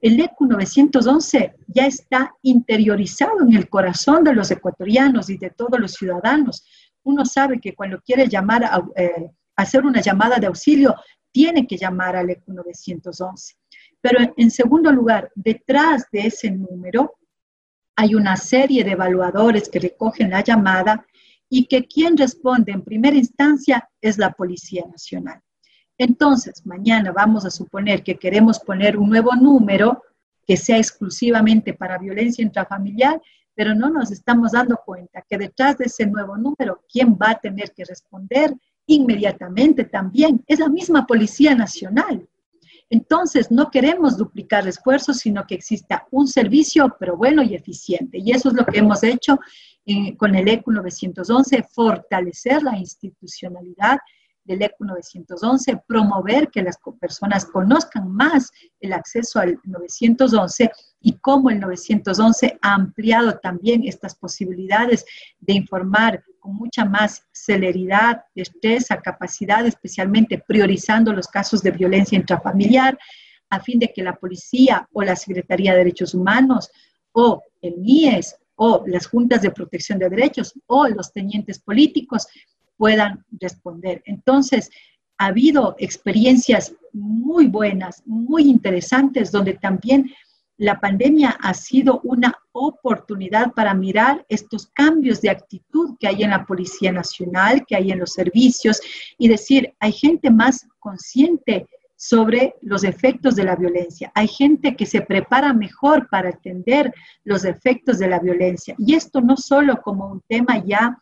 el ECU 911 ya está interiorizado en el corazón de los ecuatorianos y de todos los ciudadanos. Uno sabe que cuando quiere llamar eh, hacer una llamada de auxilio, tiene que llamar al ECU 911. Pero en segundo lugar, detrás de ese número hay una serie de evaluadores que recogen la llamada y que quien responde en primera instancia es la Policía Nacional. Entonces, mañana vamos a suponer que queremos poner un nuevo número que sea exclusivamente para violencia intrafamiliar, pero no nos estamos dando cuenta que detrás de ese nuevo número, quien va a tener que responder inmediatamente también es la misma Policía Nacional. Entonces, no queremos duplicar esfuerzos, sino que exista un servicio, pero bueno y eficiente. Y eso es lo que hemos hecho eh, con el ECU 911, fortalecer la institucionalidad del ECU 911, promover que las personas conozcan más el acceso al 911 y cómo el 911 ha ampliado también estas posibilidades de informar con mucha más celeridad, destreza, capacidad, especialmente priorizando los casos de violencia intrafamiliar, a fin de que la policía o la Secretaría de Derechos Humanos o el MIES o las juntas de protección de derechos o los tenientes políticos puedan responder. Entonces, ha habido experiencias muy buenas, muy interesantes, donde también la pandemia ha sido una oportunidad para mirar estos cambios de actitud que hay en la Policía Nacional, que hay en los servicios, y decir, hay gente más consciente sobre los efectos de la violencia. Hay gente que se prepara mejor para atender los efectos de la violencia. Y esto no solo como un tema ya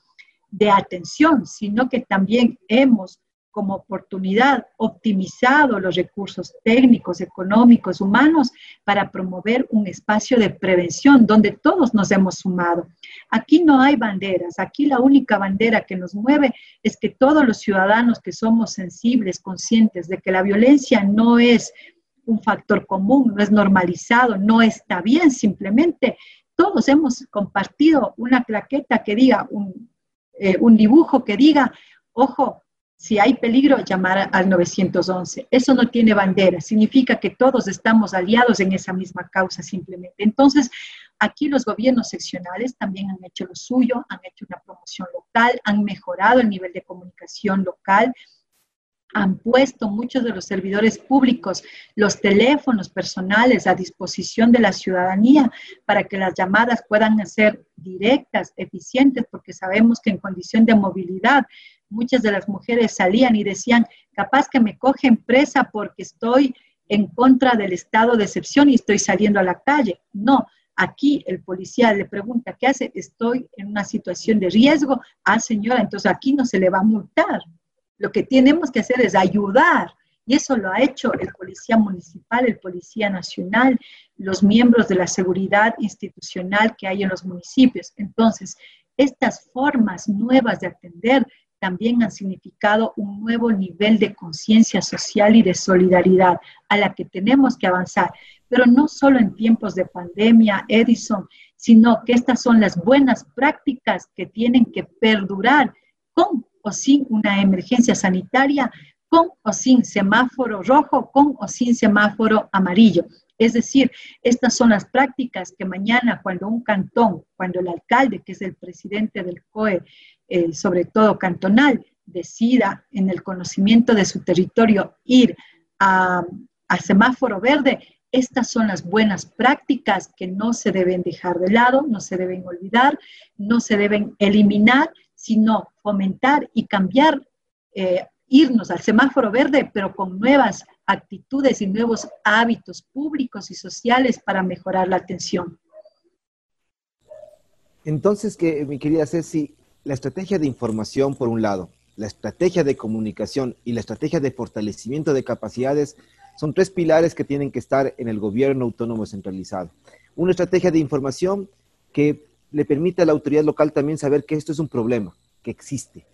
de atención, sino que también hemos como oportunidad optimizado los recursos técnicos, económicos, humanos para promover un espacio de prevención donde todos nos hemos sumado. Aquí no hay banderas, aquí la única bandera que nos mueve es que todos los ciudadanos que somos sensibles, conscientes de que la violencia no es un factor común, no es normalizado, no está bien, simplemente todos hemos compartido una claqueta que diga un eh, un dibujo que diga, ojo, si hay peligro, llamar al 911. Eso no tiene bandera, significa que todos estamos aliados en esa misma causa simplemente. Entonces, aquí los gobiernos seccionales también han hecho lo suyo, han hecho una promoción local, han mejorado el nivel de comunicación local, han puesto muchos de los servidores públicos los teléfonos personales a disposición de la ciudadanía para que las llamadas puedan ser directas, eficientes, porque sabemos que en condición de movilidad muchas de las mujeres salían y decían, capaz que me cogen presa porque estoy en contra del estado de excepción y estoy saliendo a la calle. No, aquí el policía le pregunta, ¿qué hace? Estoy en una situación de riesgo. Ah, señora, entonces aquí no se le va a multar. Lo que tenemos que hacer es ayudar. Y eso lo ha hecho el policía municipal, el policía nacional, los miembros de la seguridad institucional que hay en los municipios. Entonces, estas formas nuevas de atender también han significado un nuevo nivel de conciencia social y de solidaridad a la que tenemos que avanzar, pero no solo en tiempos de pandemia, Edison, sino que estas son las buenas prácticas que tienen que perdurar con o sin una emergencia sanitaria, con o sin semáforo rojo, con o sin semáforo amarillo. Es decir, estas son las prácticas que mañana cuando un cantón, cuando el alcalde, que es el presidente del COE, eh, sobre todo cantonal, decida en el conocimiento de su territorio ir a, a semáforo verde, estas son las buenas prácticas que no se deben dejar de lado, no se deben olvidar, no se deben eliminar, sino fomentar y cambiar, eh, irnos al semáforo verde, pero con nuevas actitudes y nuevos hábitos públicos y sociales para mejorar la atención. Entonces, que, mi querida Ceci, la estrategia de información, por un lado, la estrategia de comunicación y la estrategia de fortalecimiento de capacidades son tres pilares que tienen que estar en el gobierno autónomo centralizado. Una estrategia de información que le permite a la autoridad local también saber que esto es un problema, que existe,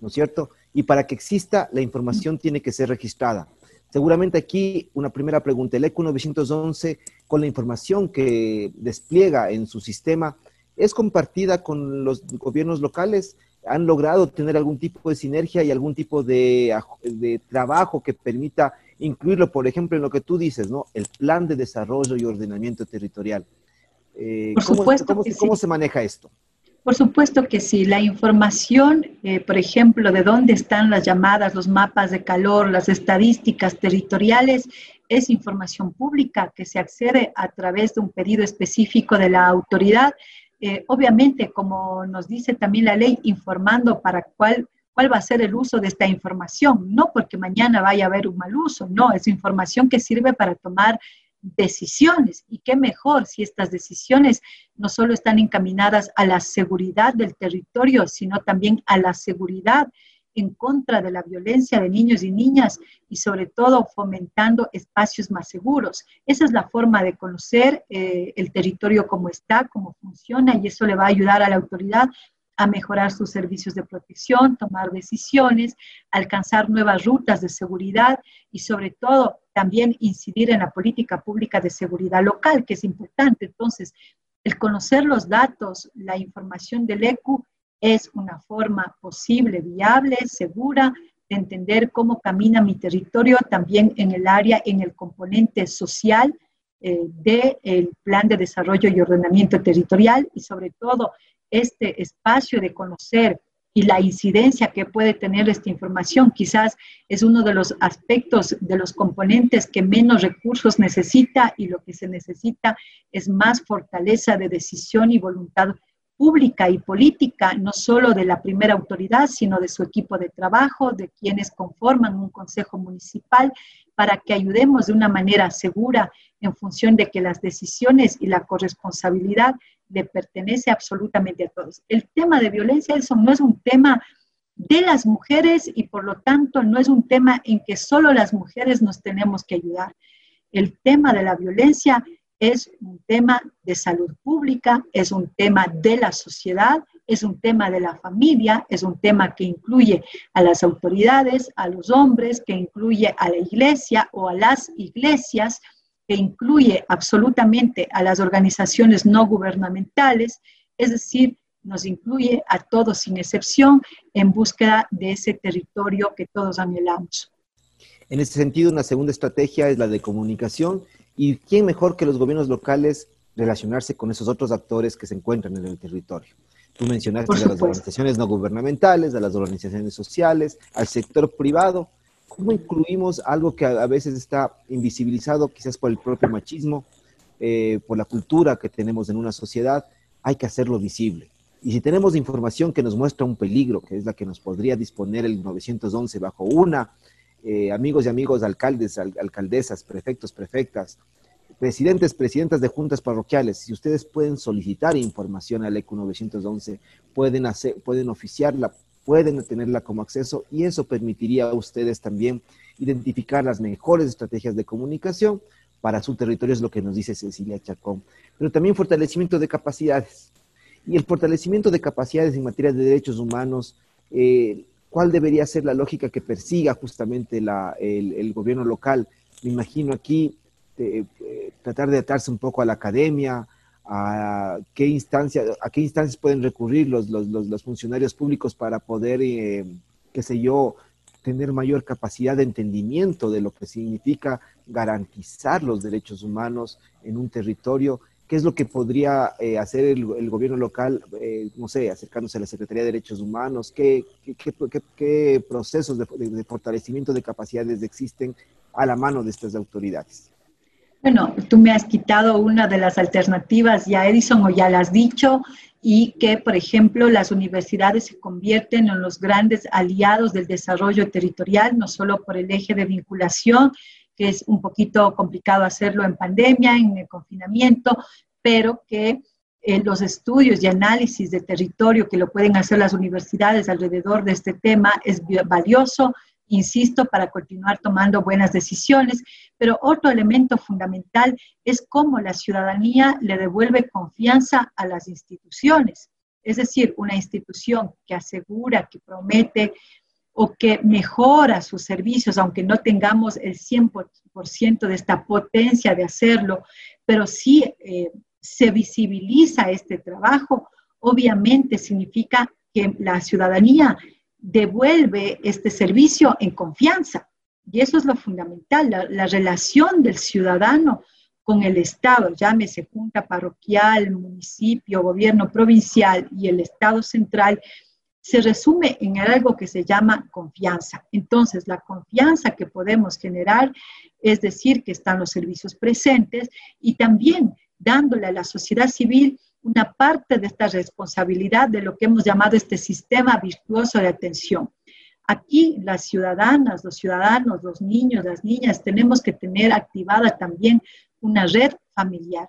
¿no es cierto? Y para que exista, la información tiene que ser registrada. Seguramente aquí una primera pregunta, el ECU 911, con la información que despliega en su sistema, ¿es compartida con los gobiernos locales? ¿Han logrado tener algún tipo de sinergia y algún tipo de, de trabajo que permita incluirlo, por ejemplo, en lo que tú dices, ¿no? El plan de desarrollo y ordenamiento territorial. Eh, por supuesto ¿cómo, cómo, se maneja esto? Por supuesto que sí. La información, eh, por ejemplo, de dónde están las llamadas, los mapas de calor, las estadísticas territoriales, es información pública que se accede a través de un pedido específico de la autoridad. Eh, obviamente, como nos dice también la ley, informando para cuál, cuál va a ser el uso de esta información, no porque mañana vaya a haber un mal uso, no, es información que sirve para tomar decisiones. Y qué mejor si estas decisiones no solo están encaminadas a la seguridad del territorio, sino también a la seguridad en contra de la violencia de niños y niñas y sobre todo fomentando espacios más seguros. Esa es la forma de conocer eh, el territorio como está, cómo funciona y eso le va a ayudar a la autoridad a mejorar sus servicios de protección, tomar decisiones, alcanzar nuevas rutas de seguridad y sobre todo también incidir en la política pública de seguridad local, que es importante. Entonces, el conocer los datos, la información del ECU es una forma posible, viable, segura de entender cómo camina mi territorio también en el área, en el componente social eh, del plan de desarrollo y ordenamiento territorial y sobre todo este espacio de conocer y la incidencia que puede tener esta información quizás es uno de los aspectos, de los componentes que menos recursos necesita y lo que se necesita es más fortaleza de decisión y voluntad pública y política, no solo de la primera autoridad, sino de su equipo de trabajo, de quienes conforman un consejo municipal, para que ayudemos de una manera segura en función de que las decisiones y la corresponsabilidad le pertenece absolutamente a todos. El tema de violencia, eso no es un tema de las mujeres y por lo tanto no es un tema en que solo las mujeres nos tenemos que ayudar. El tema de la violencia es un tema de salud pública, es un tema de la sociedad, es un tema de la familia, es un tema que incluye a las autoridades, a los hombres, que incluye a la iglesia o a las iglesias, que incluye absolutamente a las organizaciones no gubernamentales, es decir, nos incluye a todos sin excepción en búsqueda de ese territorio que todos anhelamos. En este sentido, una segunda estrategia es la de comunicación ¿Y quién mejor que los gobiernos locales relacionarse con esos otros actores que se encuentran en el territorio? Tú mencionaste a las organizaciones no gubernamentales, a las organizaciones sociales, al sector privado. ¿Cómo incluimos algo que a veces está invisibilizado, quizás por el propio machismo, eh, por la cultura que tenemos en una sociedad? Hay que hacerlo visible. Y si tenemos información que nos muestra un peligro, que es la que nos podría disponer el 911 bajo una eh, amigos y amigos alcaldes, alcaldesas, prefectos, prefectas, presidentes, presidentas de juntas parroquiales, si ustedes pueden solicitar información al ECU 911, pueden, hacer, pueden oficiarla, pueden tenerla como acceso y eso permitiría a ustedes también identificar las mejores estrategias de comunicación para su territorio, es lo que nos dice Cecilia Chacón. Pero también fortalecimiento de capacidades. Y el fortalecimiento de capacidades en materia de derechos humanos, eh, ¿Cuál debería ser la lógica que persiga justamente el, gobierno local? Me imagino aquí eh, tratar de atarse un poco a la academia, a qué, instancia, a qué instancias pueden recurrir los, los, funcionarios públicos para poder, eh, qué sé yo, tener mayor capacidad de entendimiento de lo que significa garantizar los derechos humanos en un territorio ¿Qué es lo que podría eh, hacer el, gobierno local, eh, no sé, acercándose a la Secretaría de Derechos Humanos? ¿Qué, qué, procesos de, fortalecimiento de capacidades existen a la mano de estas autoridades? Bueno, tú me has quitado una de las alternativas, ya Edison, o ya la has dicho, y que, por ejemplo, las universidades se convierten en los grandes aliados del desarrollo territorial, no solo por el eje de vinculación, que es un poquito complicado hacerlo en pandemia, en el confinamiento, pero que eh, los estudios y análisis de territorio que lo pueden hacer las universidades alrededor de este tema es valioso, insisto, para continuar tomando buenas decisiones. Pero otro elemento fundamental es cómo la ciudadanía le devuelve confianza a las instituciones. Es decir, una institución que asegura, que promete o que mejora sus servicios, aunque no tengamos el 100% de esta potencia de hacerlo, pero sí eh, se visibiliza este trabajo, obviamente significa que la ciudadanía devuelve este servicio en confianza. Y eso es lo fundamental, la, la relación del ciudadano con el Estado, llámese junta parroquial, municipio, gobierno provincial y el Estado central, se resume en algo que se llama confianza. Entonces, la confianza que podemos generar es decir que están los servicios presentes y también dándole a la sociedad civil una parte de esta responsabilidad de lo que hemos llamado este sistema virtuoso de atención. Aquí las ciudadanas, los ciudadanos, los niños, las niñas, tenemos que tener activada también una red familiar.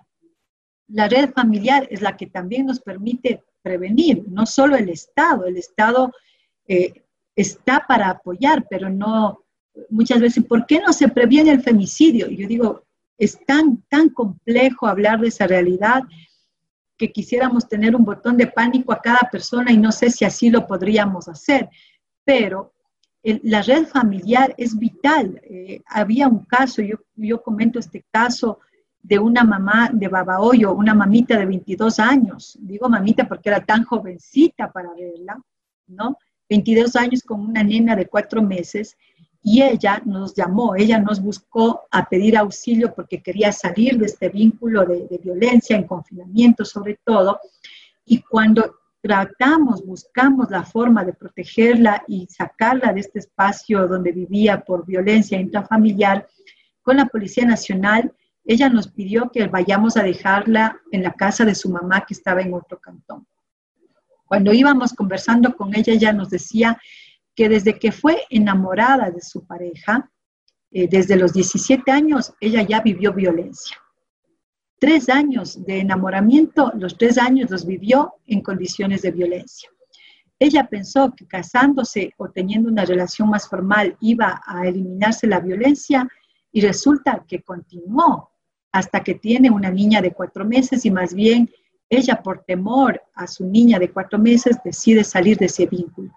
La red familiar es la que también nos permite prevenir, no solo el Estado, el Estado eh, está para apoyar, pero no muchas veces, ¿por qué no se previene el femicidio? Yo digo, es tan, tan complejo hablar de esa realidad que quisiéramos tener un botón de pánico a cada persona y no sé si así lo podríamos hacer, pero la red familiar es vital. Eh, había un caso, yo, comento este caso de una mamá de Babahoyo, una mamita de 22 años. Digo mamita porque era tan jovencita para verla, ¿no? 22 años con una nena de cuatro meses y ella nos llamó, ella nos buscó a pedir auxilio porque quería salir de este vínculo de, violencia, en confinamiento sobre todo. Y cuando tratamos, buscamos la forma de protegerla y sacarla de este espacio donde vivía por violencia intrafamiliar, con la Policía Nacional ella nos pidió que vayamos a dejarla en la casa de su mamá que estaba en otro cantón. Cuando íbamos conversando con ella, ella nos decía que desde que fue enamorada de su pareja, eh, desde los 17 años, ella ya vivió violencia. Tres años de enamoramiento, los tres años los vivió en condiciones de violencia. Ella pensó que casándose o teniendo una relación más formal iba a eliminarse la violencia y resulta que continuó hasta que tiene una niña de cuatro meses y más bien ella por temor a su niña de cuatro meses decide salir de ese vínculo.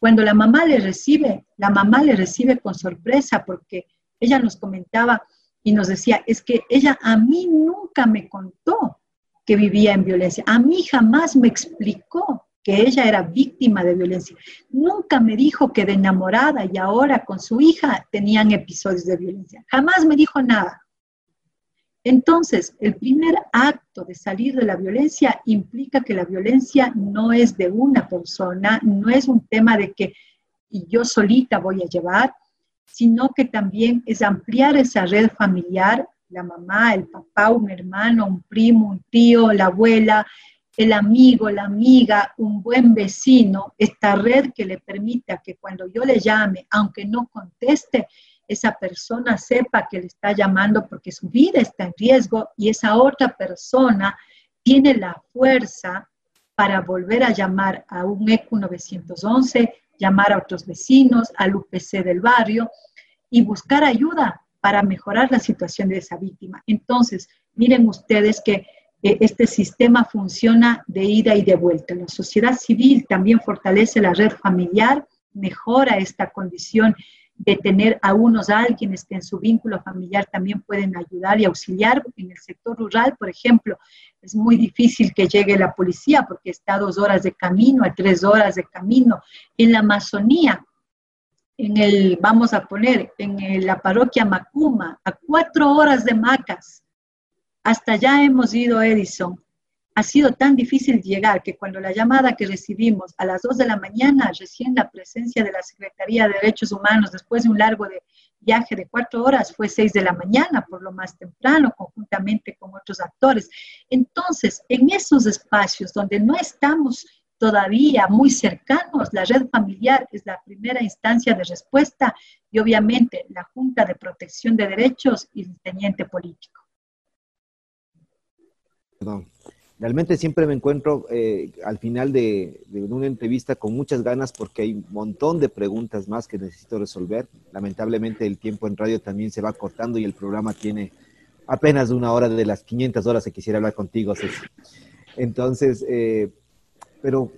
Cuando la mamá le recibe, la mamá le recibe con sorpresa porque ella nos comentaba y nos decía, es que ella a mí nunca me contó que vivía en violencia, a mí jamás me explicó que ella era víctima de violencia, nunca me dijo que de enamorada y ahora con su hija tenían episodios de violencia, jamás me dijo nada. Entonces, el primer acto de salir de la violencia implica que la violencia no es de una persona, no es un tema de que yo solita voy a llevar, sino que también es ampliar esa red familiar, la mamá, el papá, un hermano, un primo, un tío, la abuela, el amigo, la amiga, un buen vecino, esta red que le permita que cuando yo le llame, aunque no conteste, esa persona sepa que le está llamando porque su vida está en riesgo y esa otra persona tiene la fuerza para volver a llamar a un ECU 911, llamar a otros vecinos, al UPC del barrio y buscar ayuda para mejorar la situación de esa víctima. Entonces, miren ustedes que eh, este sistema funciona de ida y de vuelta. La sociedad civil también fortalece la red familiar, mejora esta condición de tener a unos alguienes que en su vínculo familiar también pueden ayudar y auxiliar. En el sector rural, por ejemplo, es muy difícil que llegue la policía porque está a dos horas de camino, a tres horas de camino. En la Amazonía, en el, vamos a poner, en la parroquia Macuma, a cuatro horas de Macas. Hasta allá hemos ido, Edison ha sido tan difícil llegar que cuando la llamada que recibimos a las 2 de la mañana, recién la presencia de la Secretaría de Derechos Humanos, después de un largo viaje de cuatro horas, fue 6 de la mañana, por lo más temprano, conjuntamente con otros actores. Entonces, en esos espacios donde no estamos todavía muy cercanos, la red familiar es la primera instancia de respuesta y obviamente la Junta de Protección de Derechos y el teniente político. Perdón. Realmente siempre me encuentro eh, al final de, una entrevista con muchas ganas porque hay un montón de preguntas más que necesito resolver. Lamentablemente el tiempo en radio también se va cortando y el programa tiene apenas una hora de las 500 horas que quisiera hablar contigo. Entonces, eh, pero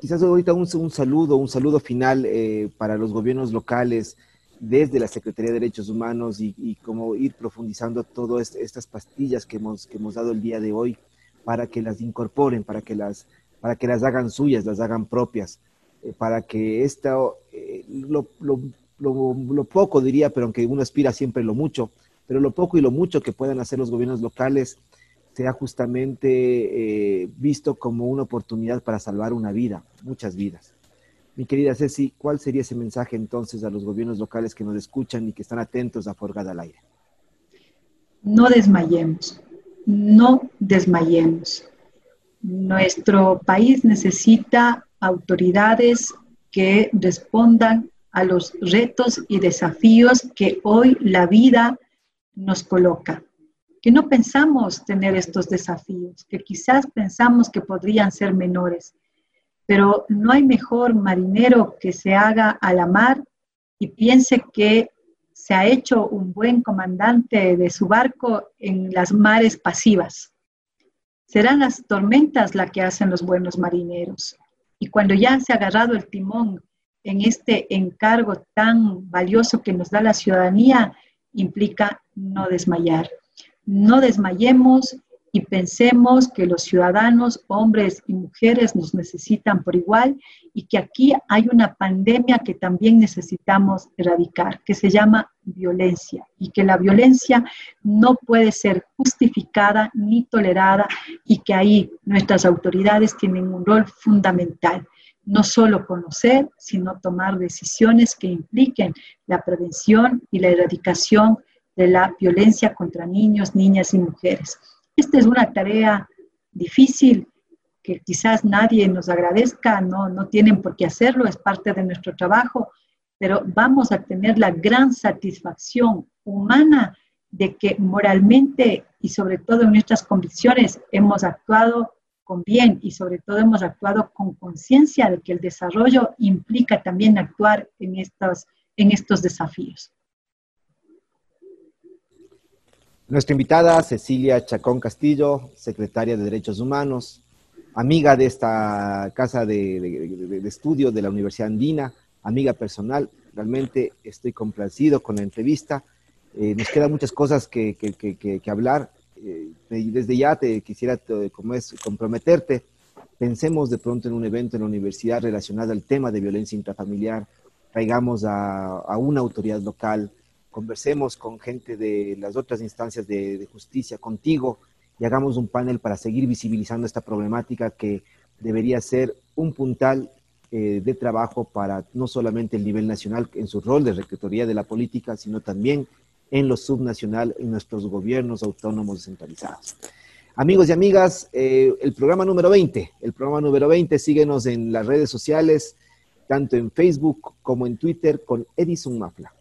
quizás ahorita un, un, saludo, un saludo final eh, para los gobiernos locales, desde la Secretaría de Derechos Humanos y, y cómo ir profundizando todas estas pastillas que hemos, que hemos dado el día de hoy para que las incorporen, para que las, para que las hagan suyas, las hagan propias, eh, para que esta, eh, lo, lo, lo, poco diría, pero aunque uno aspira siempre lo mucho, pero lo poco y lo mucho que puedan hacer los gobiernos locales sea justamente eh, visto como una oportunidad para salvar una vida, muchas vidas. Mi querida Ceci, ¿cuál sería ese mensaje entonces a los gobiernos locales que nos escuchan y que están atentos a Forgada al aire? No desmayemos, no desmayemos. Nuestro país necesita autoridades que respondan a los retos y desafíos que hoy la vida nos coloca. Que no pensamos tener estos desafíos, que quizás pensamos que podrían ser menores, pero no hay mejor marinero que se haga a la mar y piense que se ha hecho un buen comandante de su barco en las mares pasivas. Serán las tormentas las que hacen los buenos marineros. Y cuando ya se ha agarrado el timón en este encargo tan valioso que nos da la ciudadanía, implica no desmayar. No desmayemos y pensemos que los ciudadanos, hombres y mujeres, nos necesitan por igual y que aquí hay una pandemia que también necesitamos erradicar, que se llama violencia y que la violencia no puede ser justificada ni tolerada y que ahí nuestras autoridades tienen un rol fundamental. No solo conocer, sino tomar decisiones que impliquen la prevención y la erradicación de la violencia contra niños, niñas y mujeres. Esta es una tarea difícil que quizás nadie nos agradezca, no, no tienen por qué hacerlo, es parte de nuestro trabajo, pero vamos a tener la gran satisfacción humana de que moralmente y sobre todo en nuestras convicciones hemos actuado con bien y sobre todo hemos actuado con conciencia de que el desarrollo implica también actuar en estos, en estos desafíos. Nuestra invitada, Cecilia Chacón Castillo, secretaria de Derechos Humanos, amiga de esta casa de, estudio de la Universidad Andina, amiga personal. Realmente estoy complacido con la entrevista. Eh, nos quedan muchas cosas que, hablar. Eh, desde ya te quisiera, como es, comprometerte. Pensemos de pronto en un evento en la universidad relacionado al tema de violencia intrafamiliar. Traigamos a, a una autoridad local, conversemos con gente de las otras instancias de, justicia, contigo, y hagamos un panel para seguir visibilizando esta problemática que debería ser un puntal eh, de trabajo para no solamente el nivel nacional en su rol de rectoría de la política, sino también en lo subnacional, en nuestros gobiernos autónomos descentralizados. Amigos y amigas, eh, el programa número 20, el programa número 20, síguenos en las redes sociales, tanto en Facebook como en Twitter con Edison Mafla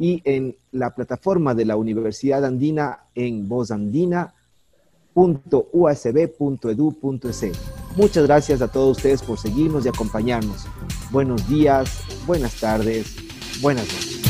y en la plataforma de la Universidad Andina en vozandina.usb.edu.es. Muchas gracias a todos ustedes por seguirnos y acompañarnos. Buenos días, buenas tardes, buenas noches.